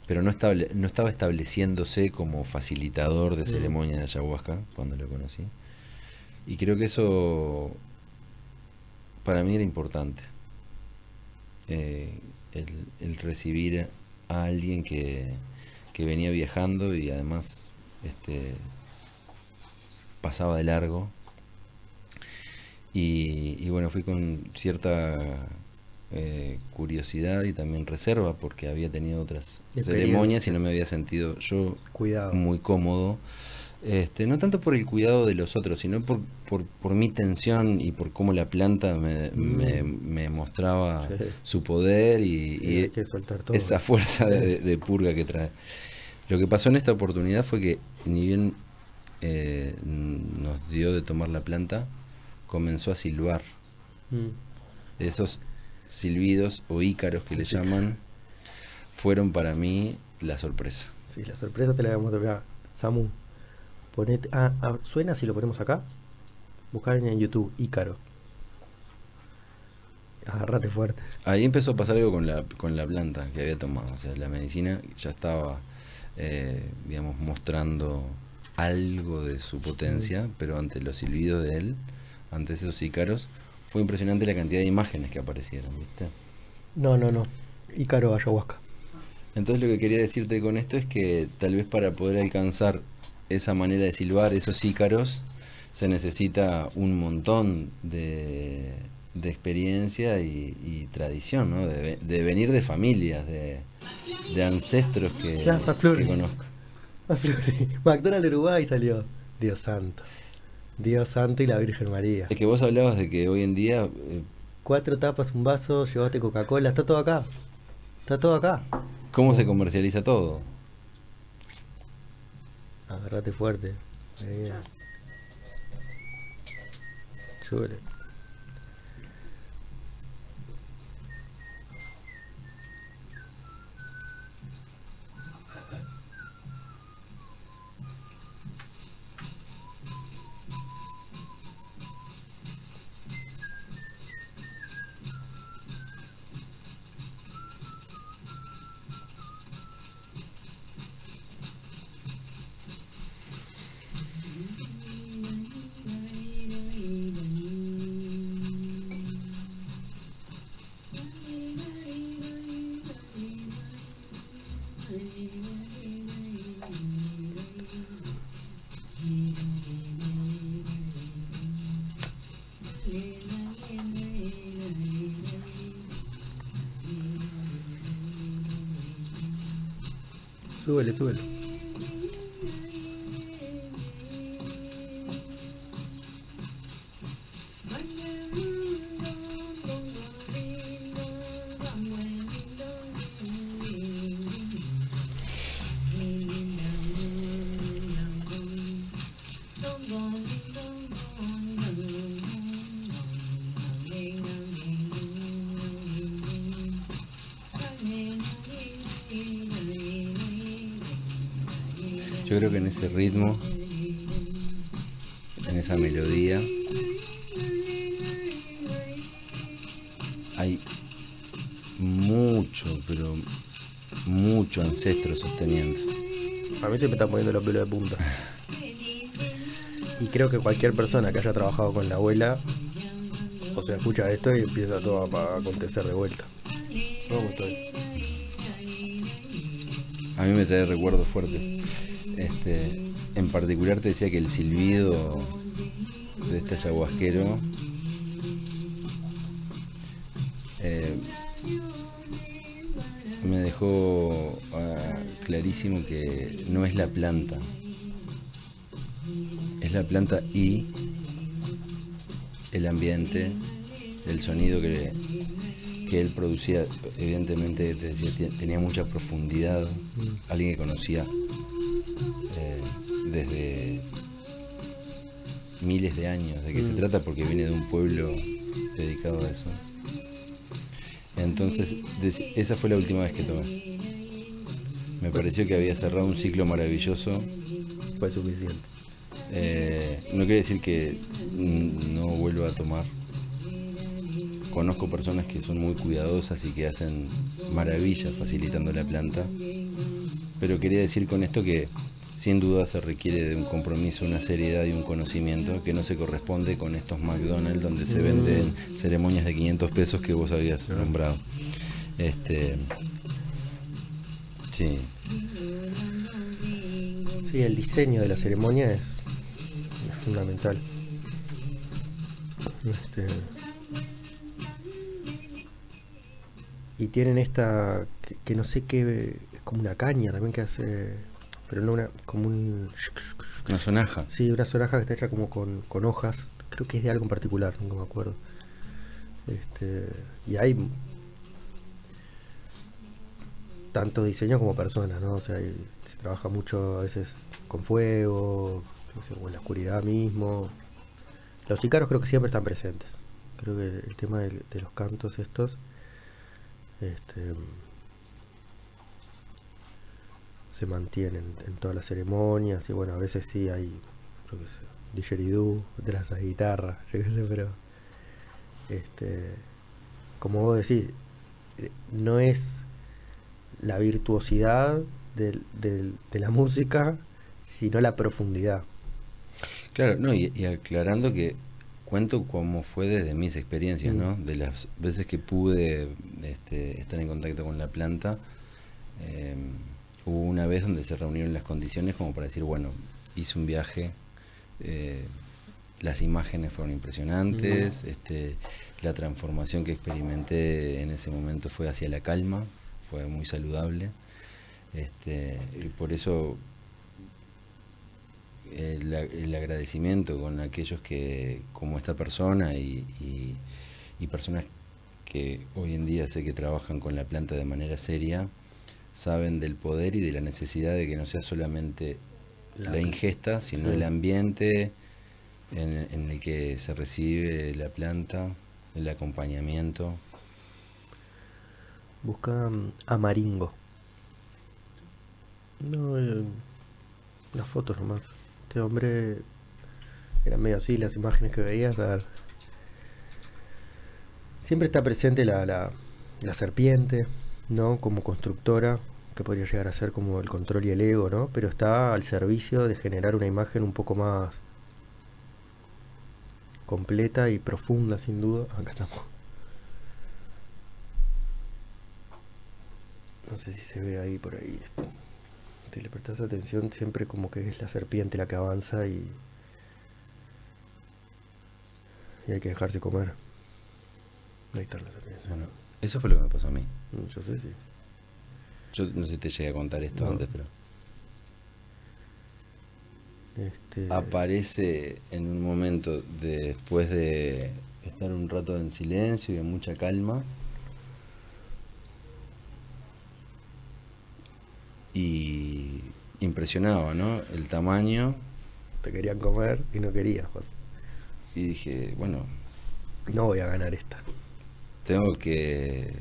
pero no, estable, no estaba estableciéndose como facilitador de ceremonia de ayahuasca cuando lo conocí. Y creo que eso para mí era importante. Eh, el, el recibir a alguien que, que venía viajando y además este, pasaba de largo. Y, y bueno, fui con cierta eh, curiosidad y también reserva porque había tenido otras ceremonias y no me había sentido yo Cuidado. muy cómodo. Este, no tanto por el cuidado de los otros, sino por, por, por mi tensión y por cómo la planta me, Mm. me, me mostraba Sí. su poder y, Y y hay que soltar todo. esa fuerza de, de purga que trae. Lo que pasó en esta oportunidad fue que ni bien eh, nos dio de tomar la planta, comenzó a silbar. Mm. Esos silbidos o ícaros que le llaman fueron para mí la sorpresa. Sí, la sorpresa te la de acá. Samu, ponete. Ah, ah, ¿suena si lo ponemos acá? Buscar en YouTube, Ícaro. Agarrate fuerte. Ahí empezó a pasar algo con la, con la planta que había tomado. O sea, la medicina ya estaba, eh, digamos, mostrando algo de su potencia, pero ante los silbidos de él, ante esos ícaros, fue impresionante la cantidad de imágenes que aparecieron, ¿viste? No, no, no. Ícaro ayahuasca. Entonces lo que quería decirte con esto es que tal vez para poder alcanzar esa manera de silbar esos ícaros se necesita un montón de, de experiencia y, y tradición, ¿no? De, ve- de venir de familias, de, de ancestros que, Flor. que conozco. [LAUGHS] McDonald's Uruguay salió. Dios santo. Dios santo y la Virgen María. Es que vos hablabas de que hoy en día eh, Cuatro tapas, un vaso, llevaste Coca-Cola, está todo acá. Está todo acá. cómo se comercializa todo. Agarrate fuerte. Ahí. Súbele. Súbele, súbele. Ese ritmo, en esa melodía, hay mucho, pero mucho ancestro sosteniendo. A mí se me están poniendo los pelos de punta. Y creo que cualquier persona que haya trabajado con la abuela, o sea, escucha esto y empieza todo a, a acontecer de vuelta. Me gustó. A mí me trae recuerdos fuertes. Este, en particular te decía que el silbido de este ayahuasquero eh, me dejó ah, clarísimo que no es la planta, es la planta y el ambiente, el sonido que, que él producía, evidentemente te decía, te- tenía mucha profundidad, alguien que conocía desde miles de años de qué se Mm. trata porque viene de un pueblo dedicado a eso. Entonces, esa fue la última vez que tomé. Me pareció que había cerrado un ciclo maravilloso. Fue suficiente. Eh, no quiere decir que no vuelva a tomar. Conozco personas que son muy cuidadosas y que hacen maravillas facilitando la planta. Pero quería decir con esto que sin duda se requiere de un compromiso, una seriedad y un conocimiento que no se corresponde con estos McDonald's donde se venden ceremonias de 500 pesos que vos habías nombrado. Este, sí, Sí, el diseño de la ceremonia es, es fundamental. Este, y tienen esta, que, que no sé qué, es como una caña también que hace, pero no una, como un... una sonaja. Sí, una sonaja que está hecha como con, con hojas, creo que es de algo en particular, nunca me acuerdo. Este, y hay tanto diseño como personas, ¿no? O sea, hay- se trabaja mucho a veces con fuego, sé, o en la oscuridad mismo. Los ícaros creo que siempre están presentes. Creo que el, el tema del- de, los cantos estos este, se mantienen en todas las ceremonias y bueno, a veces sí hay, yo qué sé, didgeridoo detrás de la guitarra, [LAUGHS] yo qué sé, pero este, como vos decís, no es la virtuosidad del- del- de la música, sino la profundidad. Claro, no, y, y aclarando que cuento cómo fue desde mis experiencias, Mm. ¿no? De las veces que pude este, estar en contacto con la planta, eh, hubo una vez donde se reunieron las condiciones como para decir, bueno, hice un viaje, eh, las imágenes fueron impresionantes, este, la transformación que experimenté en ese momento fue hacia la calma, fue muy saludable, este, y por eso el, el agradecimiento con aquellos que, como esta persona y, y- y personas que hoy en día sé que trabajan con la planta de manera seria, saben del poder y de la necesidad de que no sea solamente la, La- ingesta, sino sí. el ambiente en, en el que se recibe la planta, el acompañamiento. Busca mm, Amaringo. No, eh, las fotos nomás. Este hombre era medio así, las imágenes que veías. a ver. Siempre está presente la, la, la serpiente, ¿no? Como constructora, que podría llegar a ser como el control y el ego, ¿no? Pero está al servicio de generar una imagen un poco más completa y profunda, sin duda. Acá estamos. No sé si se ve ahí por ahí. Si le prestas atención, siempre como que es la serpiente la que avanza y. Y hay que dejarse comer. Ahí están las serpientes. Bueno, eso fue lo que me pasó a mí. Mm, Yo sé, sí. Yo no sé si te llegué a contar esto No. antes, pero Este, aparece en un momento de- después de estar un rato en silencio y en mucha calma. Y impresionaba, ¿no? El tamaño. Te querían comer y no querías. pues. Y dije, bueno, No voy a ganar esta. Tengo que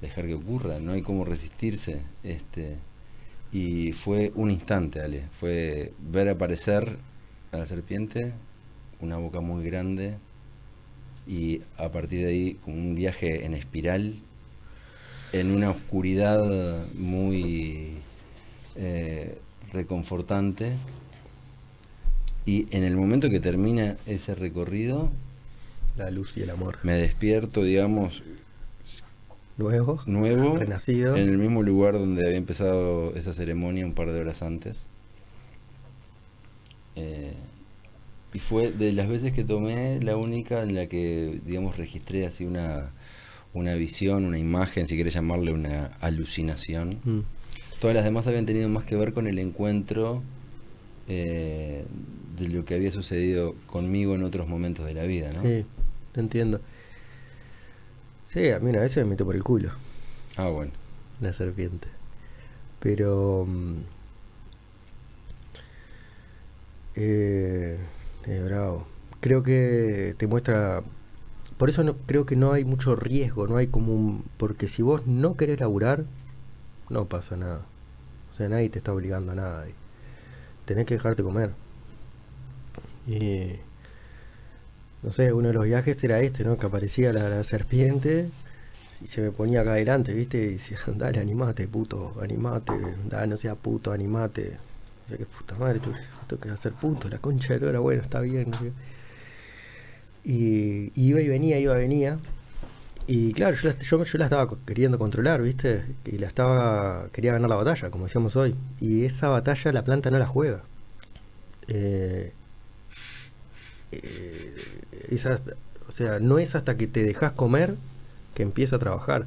dejar que ocurra, no hay cómo resistirse. Este, Y fue un instante, Ale. Fue ver aparecer a la serpiente, una boca muy grande, y a partir de ahí un viaje en espiral, en una oscuridad muy eh, reconfortante. Y en el momento que termina ese recorrido, La luz y el amor. me despierto, digamos, Nuevo. nuevo, Renacido. en el mismo lugar donde había empezado esa ceremonia un par de horas antes. Eh, y fue de las veces que tomé la única en la que, digamos, registré así una, una visión, una imagen, si querés llamarle una alucinación. Mm. Todas las demás habían tenido más que ver con el encuentro eh, de lo que había sucedido conmigo en otros momentos de la vida, ¿no? Sí, te entiendo. Sí, a mí una vez me metió por el culo Ah, bueno. la serpiente. Pero. mm, Eh, eh, bravo. Creo que te muestra. Por eso no, creo que no hay mucho riesgo, no hay como un. Porque si vos no querés laburar, no pasa nada. O sea, nadie te está obligando a nada. tenés que dejarte comer. Y. No sé, uno de los viajes era este, ¿no? Que aparecía la, serpiente y se me ponía acá adelante, ¿viste? Y decía, [LAUGHS] dale, animate, puto, animate, dale, no sea puto, animate. Yo, que puta madre, tú tengo que hacer puto, la concha de lora, bueno, está bien. no. Y, y iba y venía, iba y venía. Y claro, yo, yo, la estaba queriendo controlar, ¿viste? Y la estaba, quería ganar la batalla, como decíamos hoy. Y esa batalla la planta no la juega. Eh, eh, o sea, no es hasta que te dejas comer que empieza a trabajar.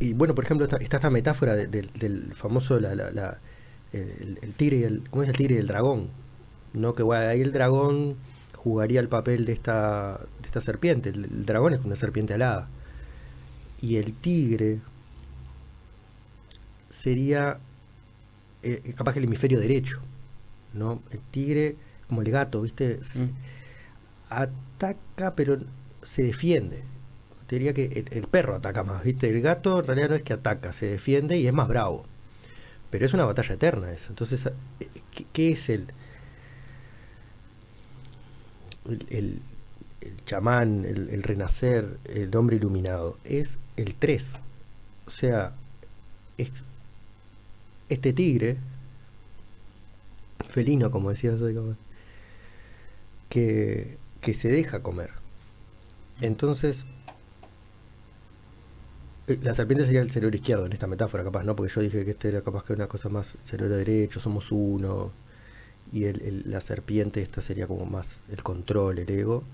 Y, bueno, por ejemplo, está, esta metáfora de- del- famoso la, la- el, tigre y el, ¿cómo es el tigre y el dragón? ¿No? Que ahí el dragón jugaría el papel de esta, de esta serpiente. El, el dragón es una serpiente alada. Y el tigre sería eh, capaz que el hemisferio derecho. ¿no? El tigre, como el gato, ¿viste? Mm. Ataca, pero se defiende. Te diría que el, el perro ataca más, ¿viste? El gato en realidad no es que ataca, se defiende y es más bravo. Pero es una batalla eterna eso. Entonces, eh, ¿qué, qué es el, el, el- el chamán, el, el renacer, el hombre iluminado? Es el 3. O sea, es este tigre, felino, como decías que, se deja comer. Entonces, eh, la serpiente sería el cerebro izquierdo en esta metáfora, capaz, ¿no? Porque yo dije que este era capaz que una cosa más cerebro derecho, somos uno. Y la serpiente, esta sería como más el control, el ego.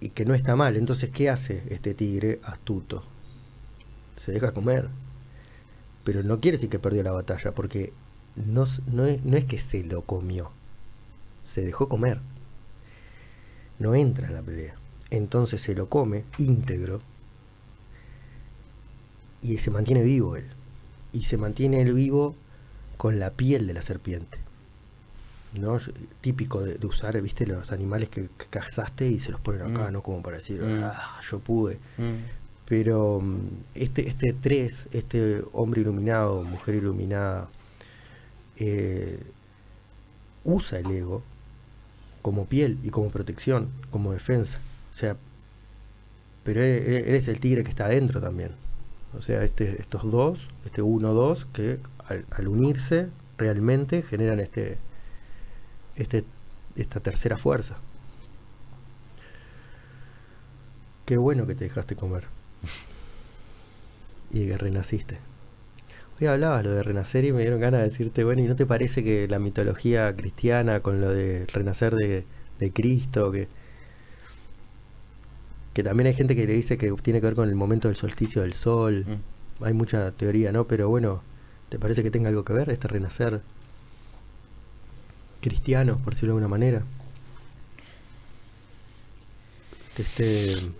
Y que no está mal. Entonces, ¿qué hace este tigre astuto? Se deja comer. Pero no quiere decir que perdió la batalla, porque no, no es, no es que se lo comió. Se dejó comer. No entra en la pelea. Entonces se lo come íntegro y se mantiene vivo él. Y se mantiene él vivo con la piel de la serpiente. ¿no? Típico de, de usar, viste, los animales que, que cazaste y se los ponen acá, Mm. ¿no? Como para decir, Mm. ah, yo pude. Mm. Pero mm, este, este 3, este hombre iluminado, mujer iluminada, eh, usa el ego como piel y como protección, como defensa. O sea, pero él, es el tigre que está adentro también. O sea, este, estos dos, este 1-2, que al, al unirse realmente generan este, este, esta tercera fuerza. Qué bueno que te dejaste comer. Y que renaciste. Hoy hablabas lo de renacer y me dieron ganas de decirte, bueno, ¿y no te parece que la mitología cristiana con lo de renacer de, de Cristo, que, que también hay gente que le dice que tiene que ver con el momento del solsticio del sol? Mm. Hay mucha teoría, ¿no? Pero bueno, ¿te parece que tenga algo que ver este renacer cristiano, por decirlo de alguna manera? Este,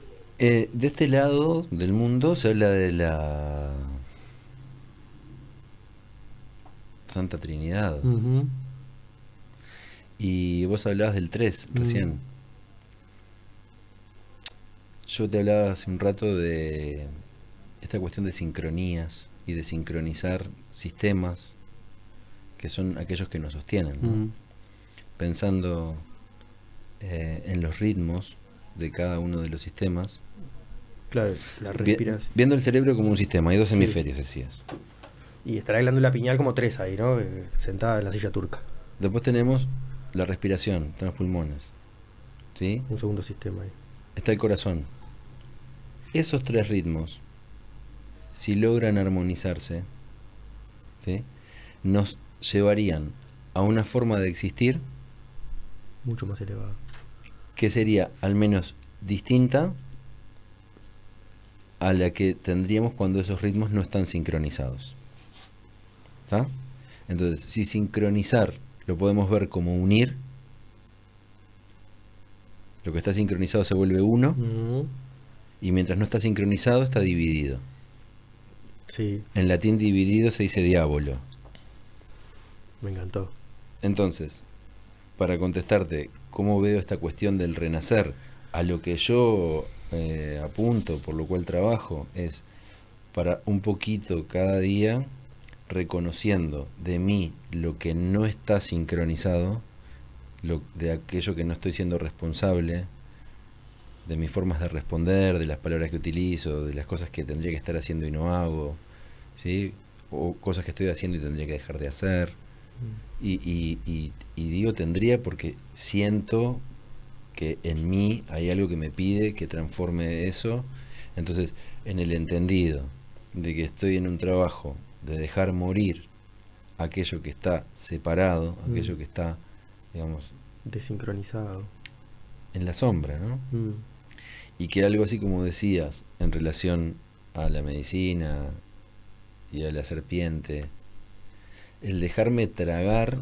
Eh, de este lado del mundo se habla de la Santa Trinidad. Y vos hablabas del 3 Mm. recién. yo te hablaba hace un rato de esta cuestión de sincronías y de sincronizar sistemas que son aquellos que nos sostienen. ¿no? Mm. Pensando eh, en los ritmos de cada uno de los sistemas, Claro, la respiración. viendo el cerebro como un sistema, hay dos hemisferios, decías. Y estará la glándula pineal como tres ahí, ¿no? Eh, Sentada en la silla turca. Después tenemos la respiración, están los pulmones. ¿Sí? Un segundo sistema ahí. está el corazón. Esos tres ritmos, si logran armonizarse, ¿sí? nos llevarían a una forma de existir Mucho más elevado. Que sería al menos distinta a la que tendríamos cuando esos ritmos no están sincronizados. ¿Está? Entonces, si sincronizar lo podemos ver como unir, lo que está sincronizado se vuelve uno, y mientras no está sincronizado está dividido. Sí, En latín dividido se dice diablo. me encantó. Entonces, para contestarte cómo veo esta cuestión del renacer, a lo que yo eh, apunto, por lo cual trabajo, es para un poquito cada día reconociendo de mí lo que no está sincronizado, lo, de aquello que no estoy siendo responsable, de mis formas de responder, de las palabras que utilizo, de las cosas que tendría que estar haciendo y no hago, ¿sí? o cosas que estoy haciendo y tendría que dejar de hacer. Y, y- y- y digo tendría porque siento que en mí hay algo que me pide que transforme eso. Entonces, en el entendido de que estoy en un trabajo de dejar morir aquello que está separado, Mm. aquello que está, digamos, Desincronizado. en la sombra, ¿no? Mm. Y que algo así como decías en relación a la medicina y a la serpiente, el dejarme tragar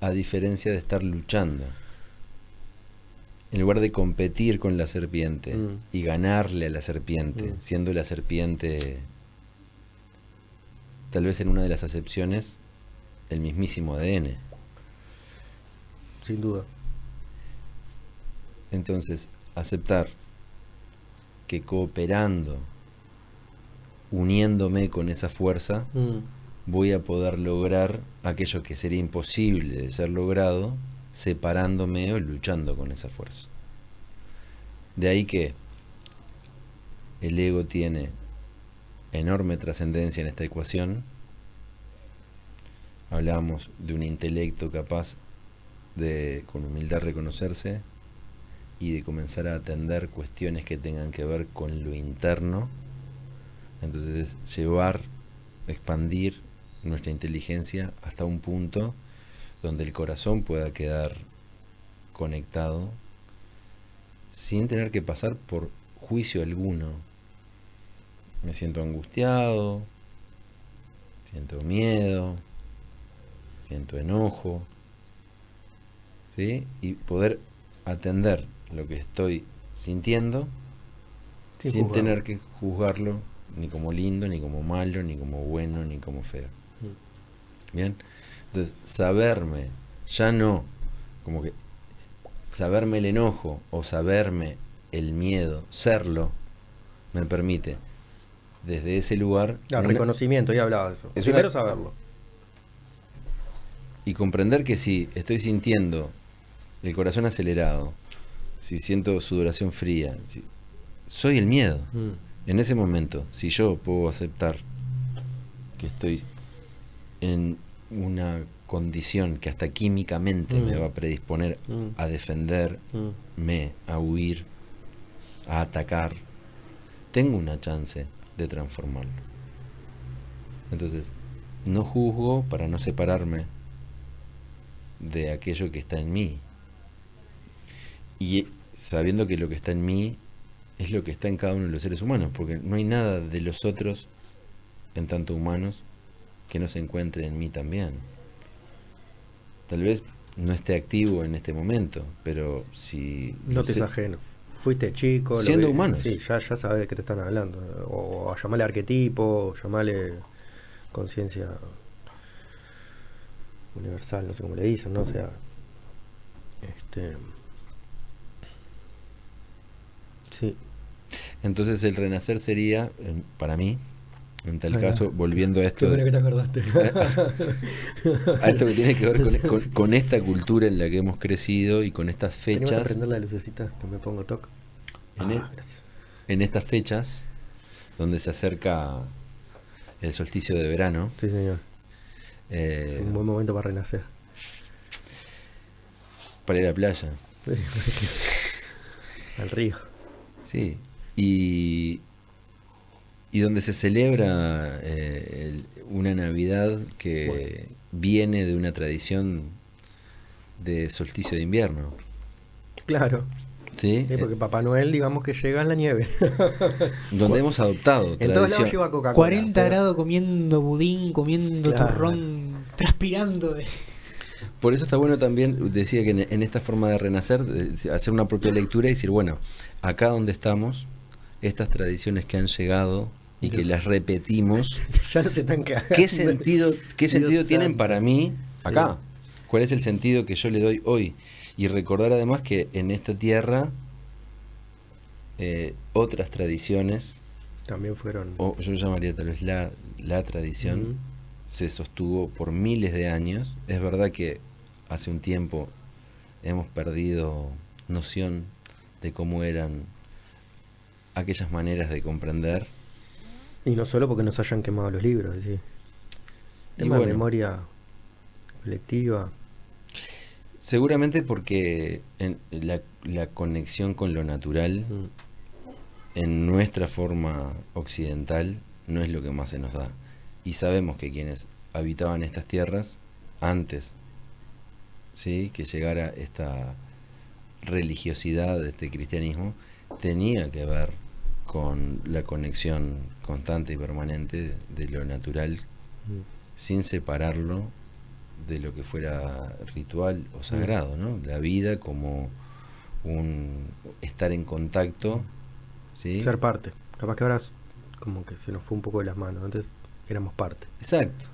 a diferencia de estar luchando. En lugar de competir con la serpiente Mm. y ganarle a la serpiente, Mm. siendo la serpiente, tal vez en una de las acepciones, el mismísimo ADN. Sin duda. Entonces, aceptar que cooperando, uniéndome con esa fuerza, Mm. Voy a poder lograr aquello que sería imposible de ser logrado separándome o luchando con esa fuerza. De ahí que el ego tiene enorme trascendencia en esta ecuación. Hablamos de un intelecto capaz de con humildad reconocerse y de comenzar a atender cuestiones que tengan que ver con lo interno. Entonces es llevar, expandir nuestra inteligencia hasta un punto donde el corazón pueda quedar conectado sin tener que pasar por juicio alguno. Me siento angustiado, siento miedo, siento enojo, ¿sí? Y poder atender lo que estoy sintiendo Sin tener que juzgarlo ni como lindo, ni como malo, ni como bueno, ni como feo. Bien, entonces saberme, ya no, como que saberme el enojo o saberme el miedo, serlo, me permite desde ese lugar una- reconocimiento, ya hablaba de eso. Es Primero una- saberlo. y comprender que si estoy sintiendo el corazón acelerado, si siento sudoración fría, si- soy el miedo. Mm. En ese momento, si yo puedo aceptar que estoy en una condición que hasta químicamente me Mm. va a predisponer Mm. a defenderme, a huir, a atacar, tengo una chance de transformarlo. Entonces, no juzgo para no separarme de aquello que está en mí. Y sabiendo que lo que está en mí es lo que está en cada uno de los seres humanos, porque no hay nada de los otros, en tanto humanos, que no se encuentre en mí también. Tal vez no esté activo en este momento, pero si... No te es ajeno. Fuiste chico. Siendo humanos. Sí, ya, ya sabes de qué te están hablando. O, a llamarle arquetipo, o llamarle conciencia universal, no sé cómo le dicen, ¿no? O sea, este, Sí. Entonces el renacer sería, para mí, en tal caso, volviendo a Qué esto, bueno que te acordaste. [LAUGHS] a esto que tiene que ver con, con- con esta cultura en la que hemos crecido y con estas fechas, prender la lucecita que me pongo toc. En Ah, gracias. en estas fechas donde se acerca el solsticio de verano, Sí, señor. eh, Es un buen momento para renacer. para ir a la playa. [LAUGHS] Al río. Sí, y, y donde se celebra eh, el- una Navidad que viene de una tradición de solsticio de invierno. Claro. ¿sí? Sí, porque Eh, Papá Noel, digamos que llega en la nieve. [LAUGHS] donde hemos adoptado en todos lados lleva Coca-Cola. 40 pero- grados comiendo budín, comiendo Claro. turrón, transpirando. De... Por eso está bueno también, decía que en, en esta forma de renacer, de hacer una propia lectura y decir, bueno, acá donde estamos, estas tradiciones que han llegado y que las repetimos, [LAUGHS] Ya no se están cagando. ¿qué sentido, qué Dios sentido tienen santo. para mí acá? ¿Cuál es el sentido que yo le doy hoy? Y recordar además que en esta tierra eh, otras tradiciones, También fueron. o yo llamaría tal vez la, la tradición, se sostuvo por miles de años. Es verdad que hace un tiempo hemos perdido noción de cómo eran aquellas maneras de comprender. Y no solo porque nos hayan quemado los libros, sí. Tema de memoria colectiva. Seguramente porque en la, la conexión con lo natural Mm. en nuestra forma occidental no es lo que más se nos da. Y sabemos que quienes habitaban estas tierras antes ¿sí? que llegara esta religiosidad de este cristianismo, tenía que ver con la conexión constante y permanente de lo natural Mm. sin separarlo de lo que fuera ritual o sagrado, ¿no? La vida como un estar en contacto, ¿sí? Ser parte. Capaz que ahora es como que se nos fue un poco de las manos. Antes éramos parte. Exacto.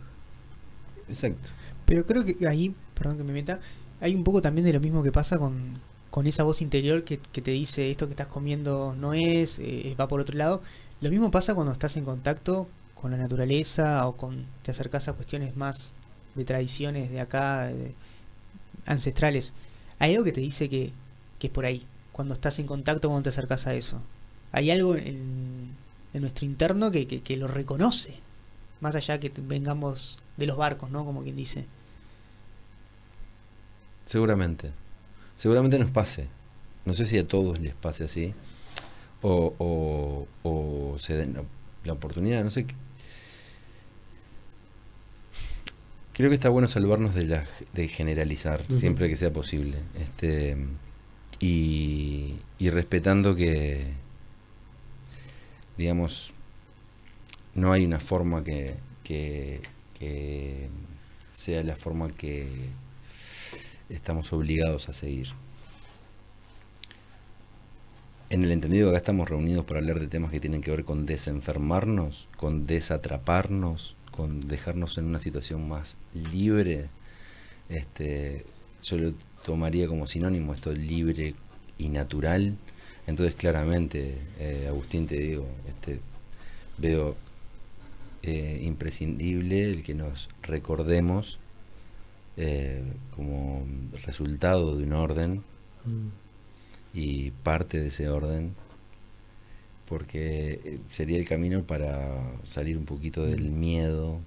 Exacto. Pero creo que ahí, perdón que me meta, hay un poco también de lo mismo que pasa con, con esa voz interior que, que te dice esto que estás comiendo no es, eh, va por otro lado. Lo mismo pasa cuando estás en contacto con la naturaleza o con te acercas a cuestiones más de tradiciones de acá, de- ancestrales. Hay algo que te dice que, que es por ahí, cuando estás en contacto, cuando te acercas a eso. Hay algo en, en nuestro interno que, que, que lo reconoce, más allá que vengamos de los barcos, ¿no? Como quien dice. Seguramente. Seguramente nos pase. No sé si a todos les pase así. O, o, o se den la, la oportunidad, no sé. Creo que está bueno salvarnos de, la, de generalizar siempre que sea posible. Este, y, y respetando que, digamos, no hay una forma que, que, que sea la forma que estamos obligados a seguir. En el entendido que acá estamos reunidos para hablar de temas que tienen que ver con desenfermarnos, con desatraparnos, con dejarnos en una situación más libre, este, yo lo tomaría como sinónimo esto libre y natural. Entonces claramente, eh, Agustín, te digo, este, veo eh, imprescindible el que nos recordemos eh, como resultado de un orden Mm. Y parte de ese orden porque eh, sería el camino para salir un poquito del miedo,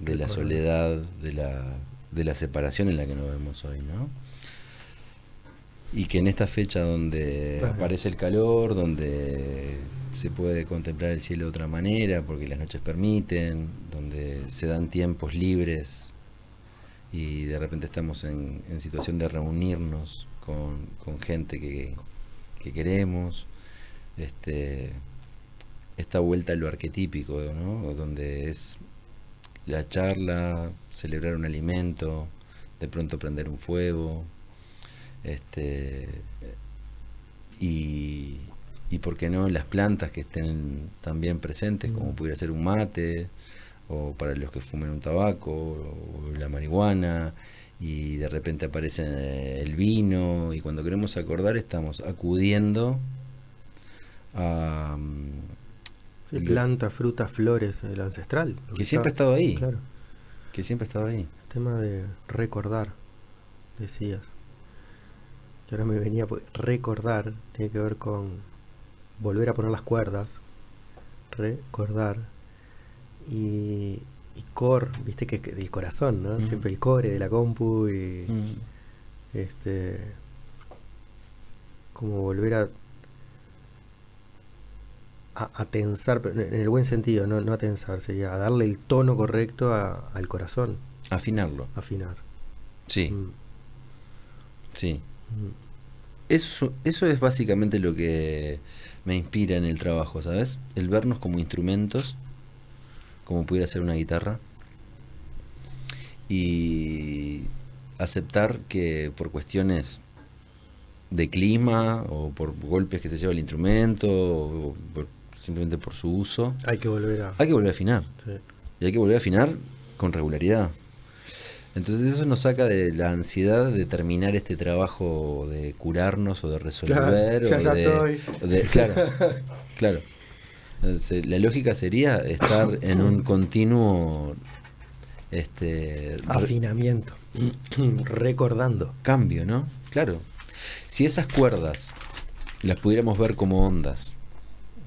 de la soledad, de la, de la separación en la que nos vemos hoy, ¿no? Y que en esta fecha donde Ajá. aparece el calor, donde se puede contemplar el cielo de otra manera, porque las noches permiten, donde se dan tiempos libres y de repente estamos en, en situación de reunirnos con, con gente que, que queremos, este, esta vuelta a lo arquetípico, ¿no? donde es la charla, celebrar un alimento, de pronto prender un fuego, este, y, y por qué no las plantas que estén también presentes, como Mm. pudiera ser un mate, o para los que fumen un tabaco, o la marihuana, y de repente aparece eh, el vino, y cuando queremos acordar estamos acudiendo a... mm, Sí, planta, fruta, flores, el ancestral. que siempre ha estado ahí, Claro. que siempre ha estado ahí. Tema de recordar, decías. Que ahora me venía, recordar tiene que ver con volver a poner las cuerdas, recordar. Y core, viste que, del corazón, ¿no? Siempre el core de la compu y Mm. este como volver a a, a tensar, pero en el buen sentido, no, no a tensar, sería a darle el tono correcto a- al corazón, Afinarlo. afinar. Sí, Mm, sí. mm. Eso, eso es básicamente lo que me inspira en el trabajo, ¿sabes? El vernos como instrumentos, como pudiera ser una guitarra, y aceptar que por cuestiones de clima o por golpes que se lleva el instrumento o por- simplemente por su uso, Hay que volver a... hay que volver a afinar. sí. Y hay que volver a afinar con regularidad. Entonces eso nos saca de la ansiedad de terminar este trabajo de curarnos o de resolver. Claro, ya, o ya de, estoy. o de- claro, [LAUGHS] claro. La lógica sería estar en un continuo este, Afinamiento. Recordando. cambio, ¿no? Claro. Si esas cuerdas las pudiéramos ver como ondas,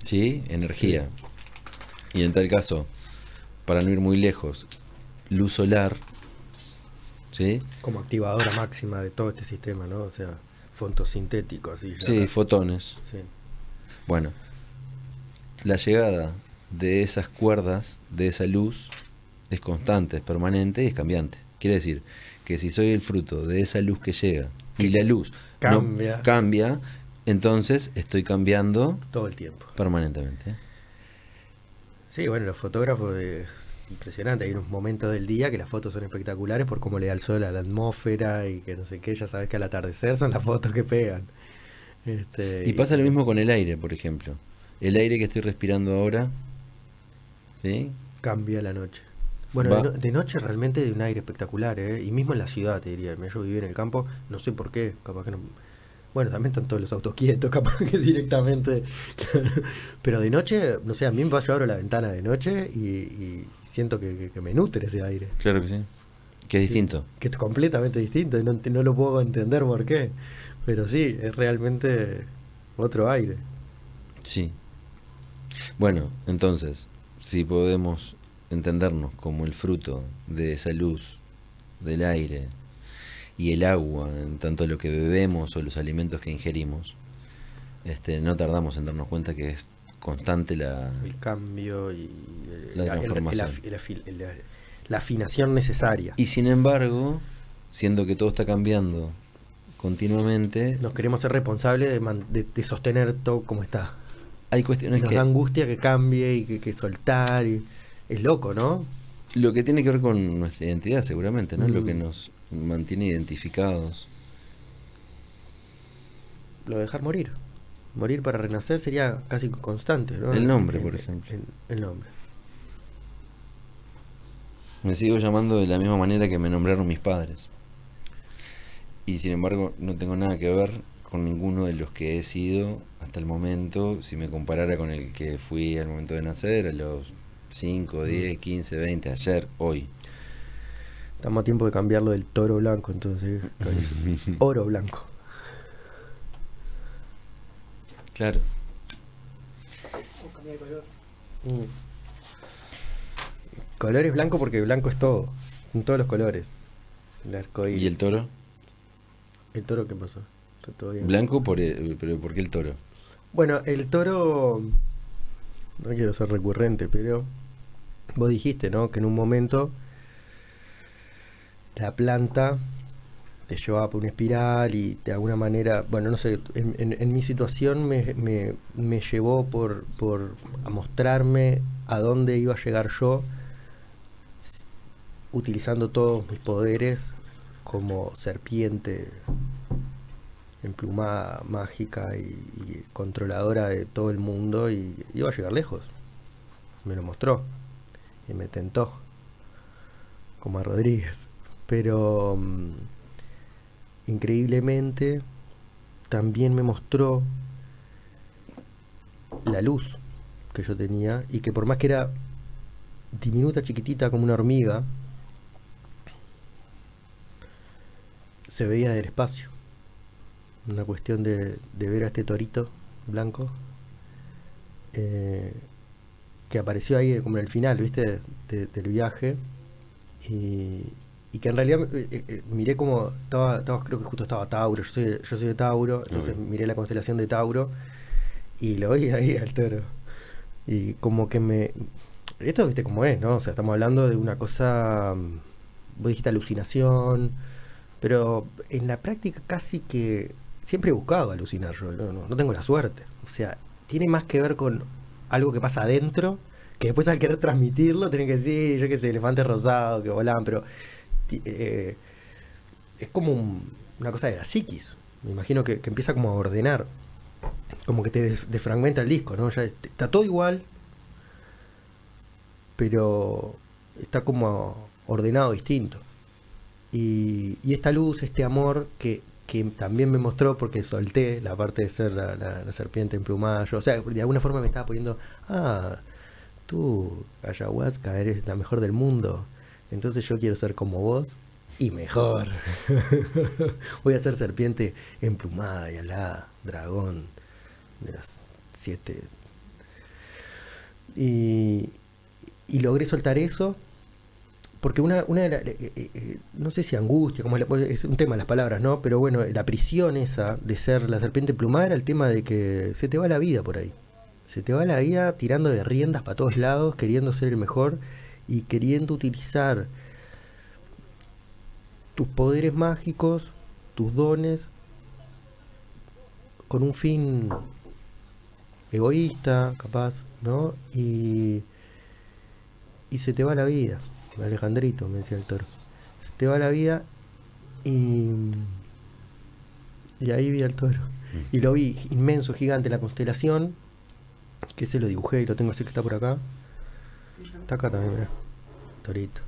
¿sí? Energía. Y en tal caso, para no ir muy lejos, luz solar, ¿sí? Como activadora máxima de todo este sistema, ¿no? O sea, fotosintético, así. Sí, fotones. Sí. Bueno, la llegada de esas cuerdas, de esa luz, es constante, es permanente y es cambiante. Quiere decir que si soy el fruto de esa luz que llega y la luz no Cambia. entonces estoy cambiando Todo el tiempo. permanentemente. Sí, bueno, los fotógrafos es impresionante. Hay unos momentos del día que las fotos son espectaculares por cómo le da el sol a la atmósfera y que no sé qué. Ya sabes que al atardecer son las fotos que pegan. Este, Y pasa lo mismo con el aire, por ejemplo. El aire que estoy respirando ahora, ¿sí? Cambia la noche. Bueno, Va- de, no- de noche realmente hay un aire espectacular, ¿eh? Y mismo en la ciudad, te diría. Yo viví en el campo, no sé por qué, capaz que no... Bueno, también están todos los autos quietos, [LAUGHS] capaz que directamente... Pero de noche, no sé, a mí me pasa, yo abro la ventana de noche y, y siento que, que- que me nutre ese aire. Claro que sí. Que es distinto. Que es completamente distinto y no, no lo puedo entender por qué. Pero sí, es realmente otro aire. Sí. Bueno, entonces, si podemos entendernos como el fruto de esa luz, del aire y el agua, en tanto lo que bebemos o los alimentos que ingerimos, este, no tardamos en darnos cuenta que es constante la... El cambio y eh, La el transformación. el el- la, afinación necesaria. Y sin embargo, siendo que todo está cambiando continuamente, Nos queremos ser responsables de- de sostener todo como está. Hay cuestiones nos que... da angustia que cambie y que, que soltar. y- es loco, ¿no? Lo que tiene que ver con nuestra identidad, seguramente, ¿no? Lo Mm. que nos mantiene identificados. Lo de dejar morir. Morir para renacer sería casi constante, ¿no? El nombre, por ejemplo. el nombre. Me sigo llamando de la misma manera que me nombraron mis padres. Y sin embargo, no tengo nada que ver con ninguno de los que he sido hasta el momento, si me comparara con el que fui al momento de nacer, a los 5, 10, 15, 20, ayer, hoy. Estamos a tiempo de cambiarlo del toro blanco, entonces. [LAUGHS] Oro blanco. Claro. Mm. Colores blanco porque blanco es todo. En todos los colores. El. ¿Y el toro? ¿El toro qué pasó? Bien. Blanco, por el- pero ¿por qué el toro? Bueno, el toro. No quiero ser recurrente, pero. Vos dijiste, ¿no? Que en un momento. La planta te llevaba por una espiral y de alguna manera. Bueno, no sé. En, en- en mi situación me, me- me llevó por, por. a mostrarme a dónde iba a llegar yo. Utilizando todos mis poderes como serpiente emplumada, mágica y, y controladora de todo el mundo y iba a llegar lejos. Me lo mostró y me tentó, como a Rodríguez. Pero mm, increíblemente también me mostró la luz que yo tenía y que por más que era diminuta, chiquitita como una hormiga, se veía del espacio. Una cuestión de, de ver a este torito blanco eh, que apareció ahí como en el final, ¿viste? De- del viaje. Y, y que en realidad eh, eh, miré como estaba, estaba, creo que justo estaba Tauro, yo soy, yo soy de Tauro, entonces Ok. miré la constelación de Tauro y lo vi ahí al toro. Y como que me... Esto, viste cómo es, ¿no? O sea, estamos hablando de una cosa... mm, Vos dijiste alucinación, pero en la práctica casi que siempre he buscado alucinar yo, no, tengo la suerte. O sea, tiene más que ver con algo que pasa adentro, que después al querer transmitirlo tienen que decir, yo qué sé, elefantes rosados que volan, pero eh, es como un- una cosa de la psiquis. Me imagino que, empieza como a ordenar, como que te des- desfragmenta el disco, ¿no? Ya est- está todo igual, pero está como ordenado distinto. Y, y esta luz, este amor que, que también me mostró porque solté la parte de ser la, serpiente emplumada. Yo, o sea, de alguna forma me estaba poniendo, ah, tú, ayahuasca, eres la mejor del mundo. Entonces yo quiero ser como vos y mejor. [LAUGHS] Voy a ser serpiente emplumada y alada, dragón de las siete. Y, y logré soltar eso porque una, una de las, eh, eh, eh, no sé si angustia, como es, la- es un tema las palabras, ¿no? Pero bueno, la prisión esa de ser la serpiente plumada era el tema de que se te va la vida por ahí. Se te va la vida tirando de riendas para todos lados, queriendo ser el mejor y queriendo utilizar tus poderes mágicos, tus dones, con un fin egoísta, capaz, ¿no? Y, y se te va la vida. Alejandrito, me decía el toro. Se te va la vida y, y ahí vi al toro. Y lo vi inmenso, gigante la constelación, que se lo dibujé y lo tengo así que está por acá. Está acá también, mirá. Torito.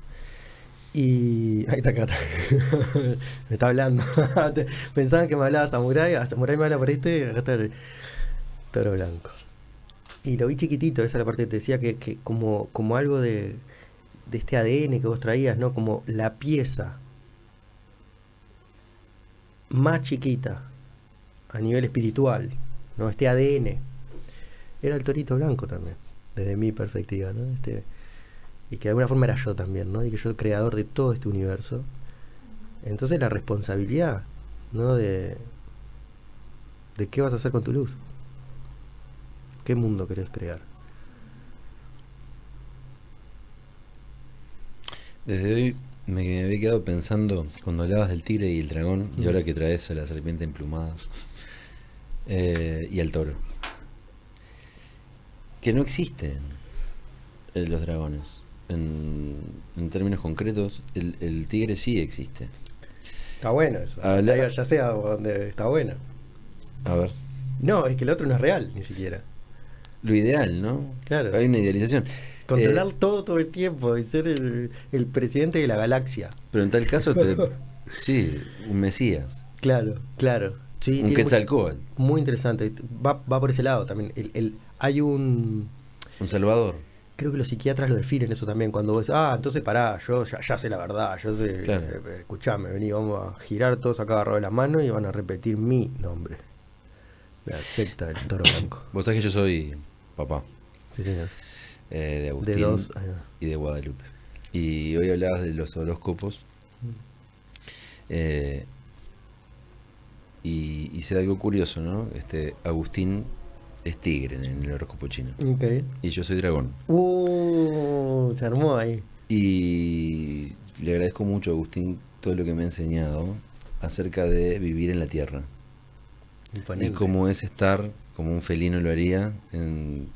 Y. [LAUGHS] Ahí está acá. [LAUGHS] me está hablando. [LAUGHS] Pensaban que me hablaba Samurai. ah, Samurai me habla por este. toro blanco. Y lo vi chiquitito, esa es la parte que te decía que, que como, como algo de, de este ADN que vos traías, ¿no? Como la pieza más chiquita a nivel espiritual, ¿no? Este ADN. Era el torito blanco también, desde mi perspectiva, ¿no? Este, y que de alguna forma era yo también, ¿no? Y que yo el creador de todo este universo. Entonces la responsabilidad, ¿no? De, de qué vas a hacer con tu luz. ¿Qué mundo querés crear? Desde hoy me había quedado pensando cuando hablabas del tigre y el dragón, y ahora que traes a la serpiente emplumada eh, y al toro, que no existen eh, los dragones. En, en términos concretos, el, el tigre sí existe. Está bueno eso. Habla- Ya sé a dónde está bueno. A ver, No, es que el otro no es real, ni siquiera. lo ideal, ¿no? Claro. Hay una idealización. Controlar Eh, todo todo el tiempo y ser el, el presidente de la galaxia. pero en tal caso, te, [LAUGHS] sí, un mesías, Claro, claro. Sí, un quetzalcóatl, Muy interesante. Va, va por ese lado también. El, el- hay un... un salvador. Creo que los psiquiatras lo definen eso también. Cuando vos, ah, entonces pará, yo ya, ya sé la verdad. Yo sé, Claro. eh, escuchame, vení, vamos a girar todos acá agarrados de las manos y van a repetir mi nombre. La secta del toro blanco. Vos sabés que yo soy papá Sí, señor. Eh, de Agustín De va. y de Guadalupe. Y hoy hablabas de los horóscopos. eh, y, y se da algo curioso, ¿no? Este Agustín es tigre en el horóscopo chino. Y yo soy dragón. Uh, se armó ahí. Y le agradezco mucho a Agustín todo lo que me ha enseñado acerca de vivir en la tierra. Y cómo es estar, como un felino lo haría, en,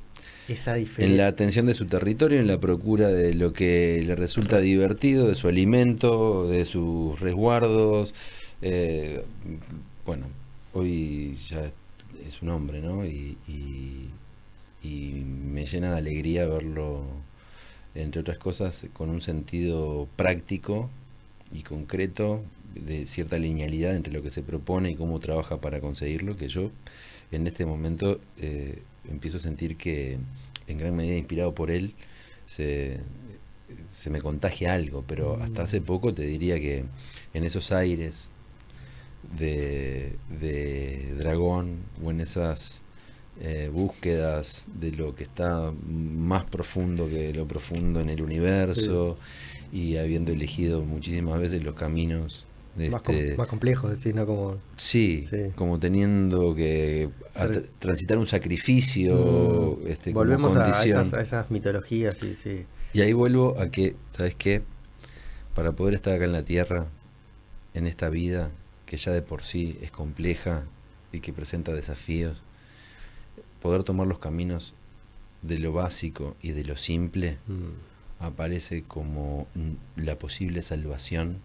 Esa en la atención de su territorio, en la procura de lo que le resulta divertido, de su alimento, de sus resguardos. Eh, bueno, hoy ya es un hombre, ¿no? Y, y- y me llena de alegría verlo, entre otras cosas, con un sentido práctico y concreto de cierta linealidad entre lo que se propone y cómo trabaja para conseguirlo, que yo en este momento eh, empiezo a sentir que, en gran medida inspirado por él, se, se me contagia algo, pero Mm. hasta hace poco te diría que en esos aires de, de dragón o en esas eh, búsquedas de lo que está más profundo que lo profundo en el universo y habiendo elegido muchísimas veces los caminos Más, com- este, más complejo, decir, ¿no? Como, Sí, Sí. como teniendo que transitar un sacrificio Mm, este, como volvemos a esas, a esas mitologías, sí, sí. Y ahí vuelvo a que, ¿sabes qué? Para poder estar acá en la Tierra, en esta vida, que ya de por sí es compleja y que presenta desafíos, poder tomar los caminos de lo básico y de lo simple Mm. aparece como la posible salvación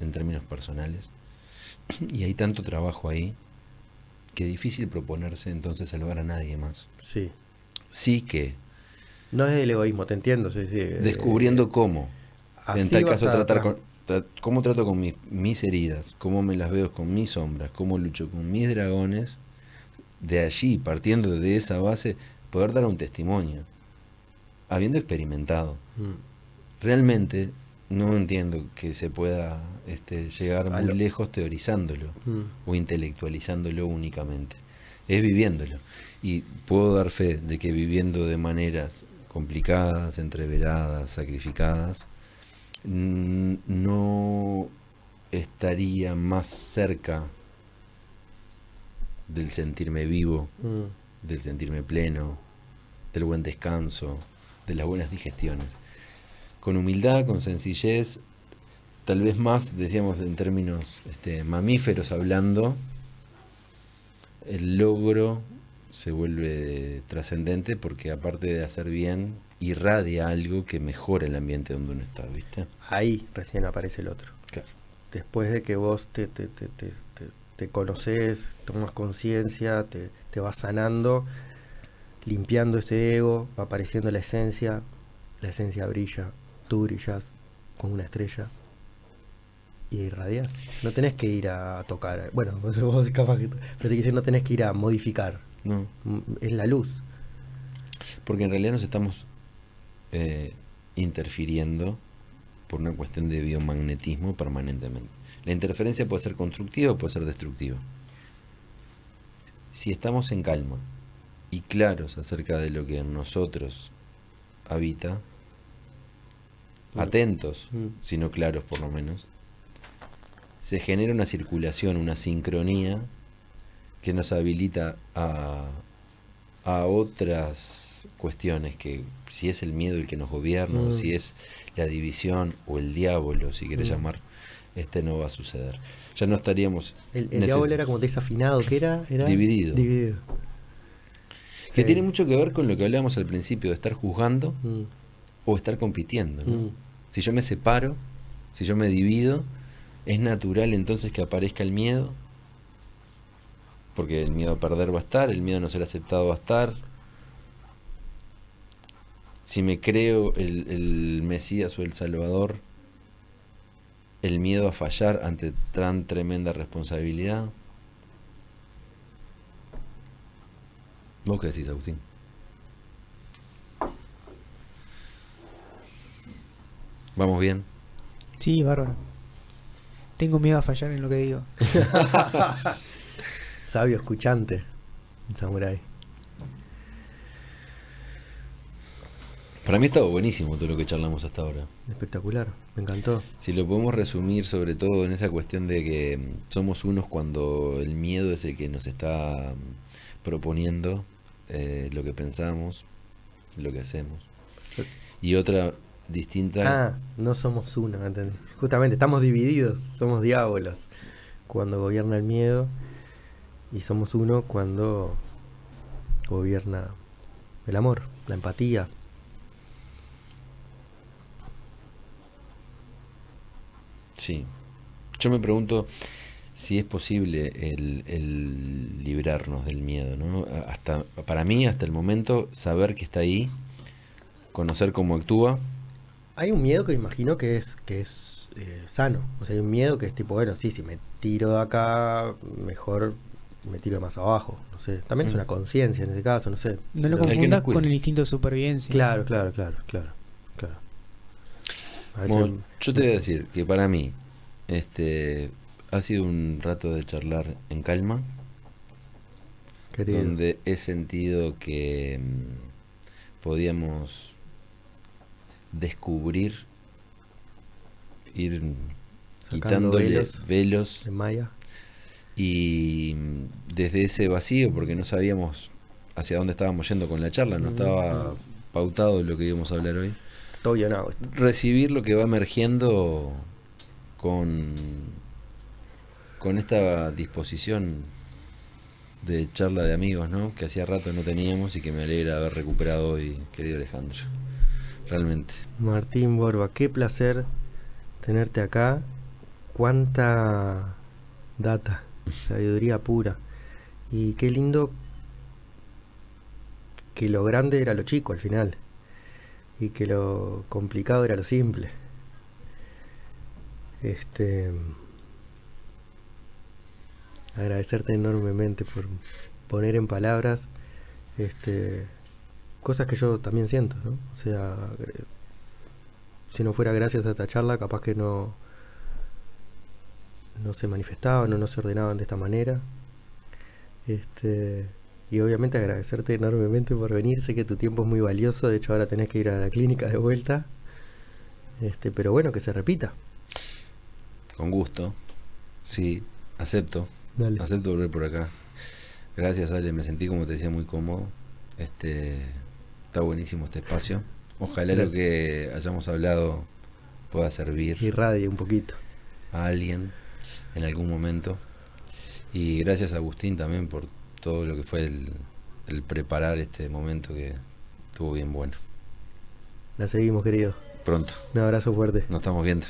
en términos personales. Y hay tanto trabajo ahí que es difícil proponerse entonces salvar a nadie más. Sí. Sí que No es el egoísmo, te entiendo, sí, sí. Eh, descubriendo cómo, en tal caso tratar con, tra- cómo trato con mis, mis heridas, cómo me las veo con mis sombras, cómo lucho con mis dragones, de allí, partiendo de esa base, poder dar un testimonio, habiendo experimentado. Mm. Realmente no entiendo que se pueda este, llegar muy lejos teorizándolo Mm. o intelectualizándolo únicamente. Es viviéndolo. Y puedo dar fe de que viviendo de maneras complicadas, entreveradas, sacrificadas, no estaría más cerca del sentirme vivo, Mm. del sentirme pleno, del buen descanso, de las buenas digestiones. Con humildad, con sencillez, tal vez más, decíamos en términos este, mamíferos hablando, el logro se vuelve trascendente porque aparte de hacer bien, irradia algo que mejora el ambiente donde uno está, ¿viste? Ahí recién aparece el otro. Claro. Después de que vos te, te, te, te, conoces, tomas conciencia, te, te vas sanando, limpiando ese ego, va apareciendo la esencia, la esencia brilla, tú brillas con una estrella y irradias. No tenés que ir a tocar, bueno, vos, [LAUGHS] vos capaz que, pero te decir, no tenés que ir a modificar, No, es la luz. porque en realidad nos estamos eh, interfiriendo por una cuestión de biomagnetismo permanentemente. La interferencia puede ser constructiva o puede ser destructiva. Si estamos en calma y claros acerca de lo que en nosotros habita. Atentos, Mm. sino claros por lo menos, se genera una circulación, una sincronía que nos habilita a, a otras cuestiones que si es el miedo el que nos gobierna, o Mm. si es la división o el diablo, si querés Mm. llamar, este no va a suceder. Ya no estaríamos El, diablo era como desafinado, ¿qué era? era Dividido. Dividido. que Sí. tiene mucho que ver con lo que hablábamos al principio de estar juzgando Mm, o estar compitiendo. ¿no? Si yo me separo, si yo me divido, es natural entonces que aparezca el miedo, porque el miedo a perder va a estar, el miedo a no ser aceptado va a estar. Si me creo el, el Mesías o el Salvador, el miedo a fallar ante tan tremenda responsabilidad. ¿Vos qué decís, Agustín? ¿Vamos bien? Sí, bárbaro. Tengo miedo a fallar en lo que digo. [LAUGHS] Sabio escuchante, un samurái. Para mí ha estado buenísimo todo lo que charlamos hasta ahora. Espectacular, me encantó. Si lo podemos resumir sobre todo en esa cuestión de que somos unos cuando el miedo es el que nos está mm, proponiendo eh, lo que pensamos, lo que hacemos. Y otra distinta... Ah, no somos uno. Justamente, estamos divididos, somos diábolos cuando gobierna el miedo y somos uno cuando gobierna el amor, la empatía. Sí. Yo me pregunto si es posible el, el librarnos del miedo, ¿no? Hasta, para mí, hasta el momento, saber que está ahí, conocer cómo actúa, Hay un miedo que imagino que es que es eh, sano. O sea, hay un miedo que es tipo, bueno, sí, si me tiro de acá, mejor me tiro más abajo, no sé. También es Mm. una conciencia en ese caso, no sé. No lo confundas con el instinto de supervivencia. Claro, claro, claro, claro, claro. Yo te voy a decir que para mí este ha sido un rato de charlar en calma, querido, donde he sentido que mm, podíamos descubrir, ir Sacando quitándole velos. velos en Maya. y desde ese vacío, porque no sabíamos hacia dónde estábamos yendo con la charla, no estaba pautado lo que íbamos a hablar hoy, Todo guionado. recibir lo que va emergiendo con, con esta disposición de charla de amigos, ¿no? Que hacía rato no teníamos y que me alegra haber recuperado hoy, querido Alejandro. Realmente. Martín Borba, qué placer tenerte acá. Cuánta data, sabiduría pura. Y qué lindo que lo grande era lo chico al final. Y que lo complicado era lo simple. Este. Agradecerte enormemente por poner en palabras este, cosas que yo también siento, ¿no? O sea, eh, si no fuera gracias a esta charla, capaz que no, no se manifestaban o no se ordenaban de esta manera. Este, y obviamente agradecerte enormemente por venir. Sé que tu tiempo es muy valioso, de hecho ahora tenés que ir a la clínica de vuelta. Este, pero bueno, que se repita. Con gusto. Sí, acepto. Dale. Acepto volver por acá. Gracias, Ale. Me sentí, como te decía, muy cómodo. Este, Está buenísimo este espacio. Ojalá lo que hayamos hablado pueda servir. Irradie un poquito. A alguien en algún momento. Y gracias a Agustín también por todo lo que fue el, preparar este momento que estuvo bien bueno. La seguimos, querido. Pronto. Un abrazo fuerte. Nos estamos viendo.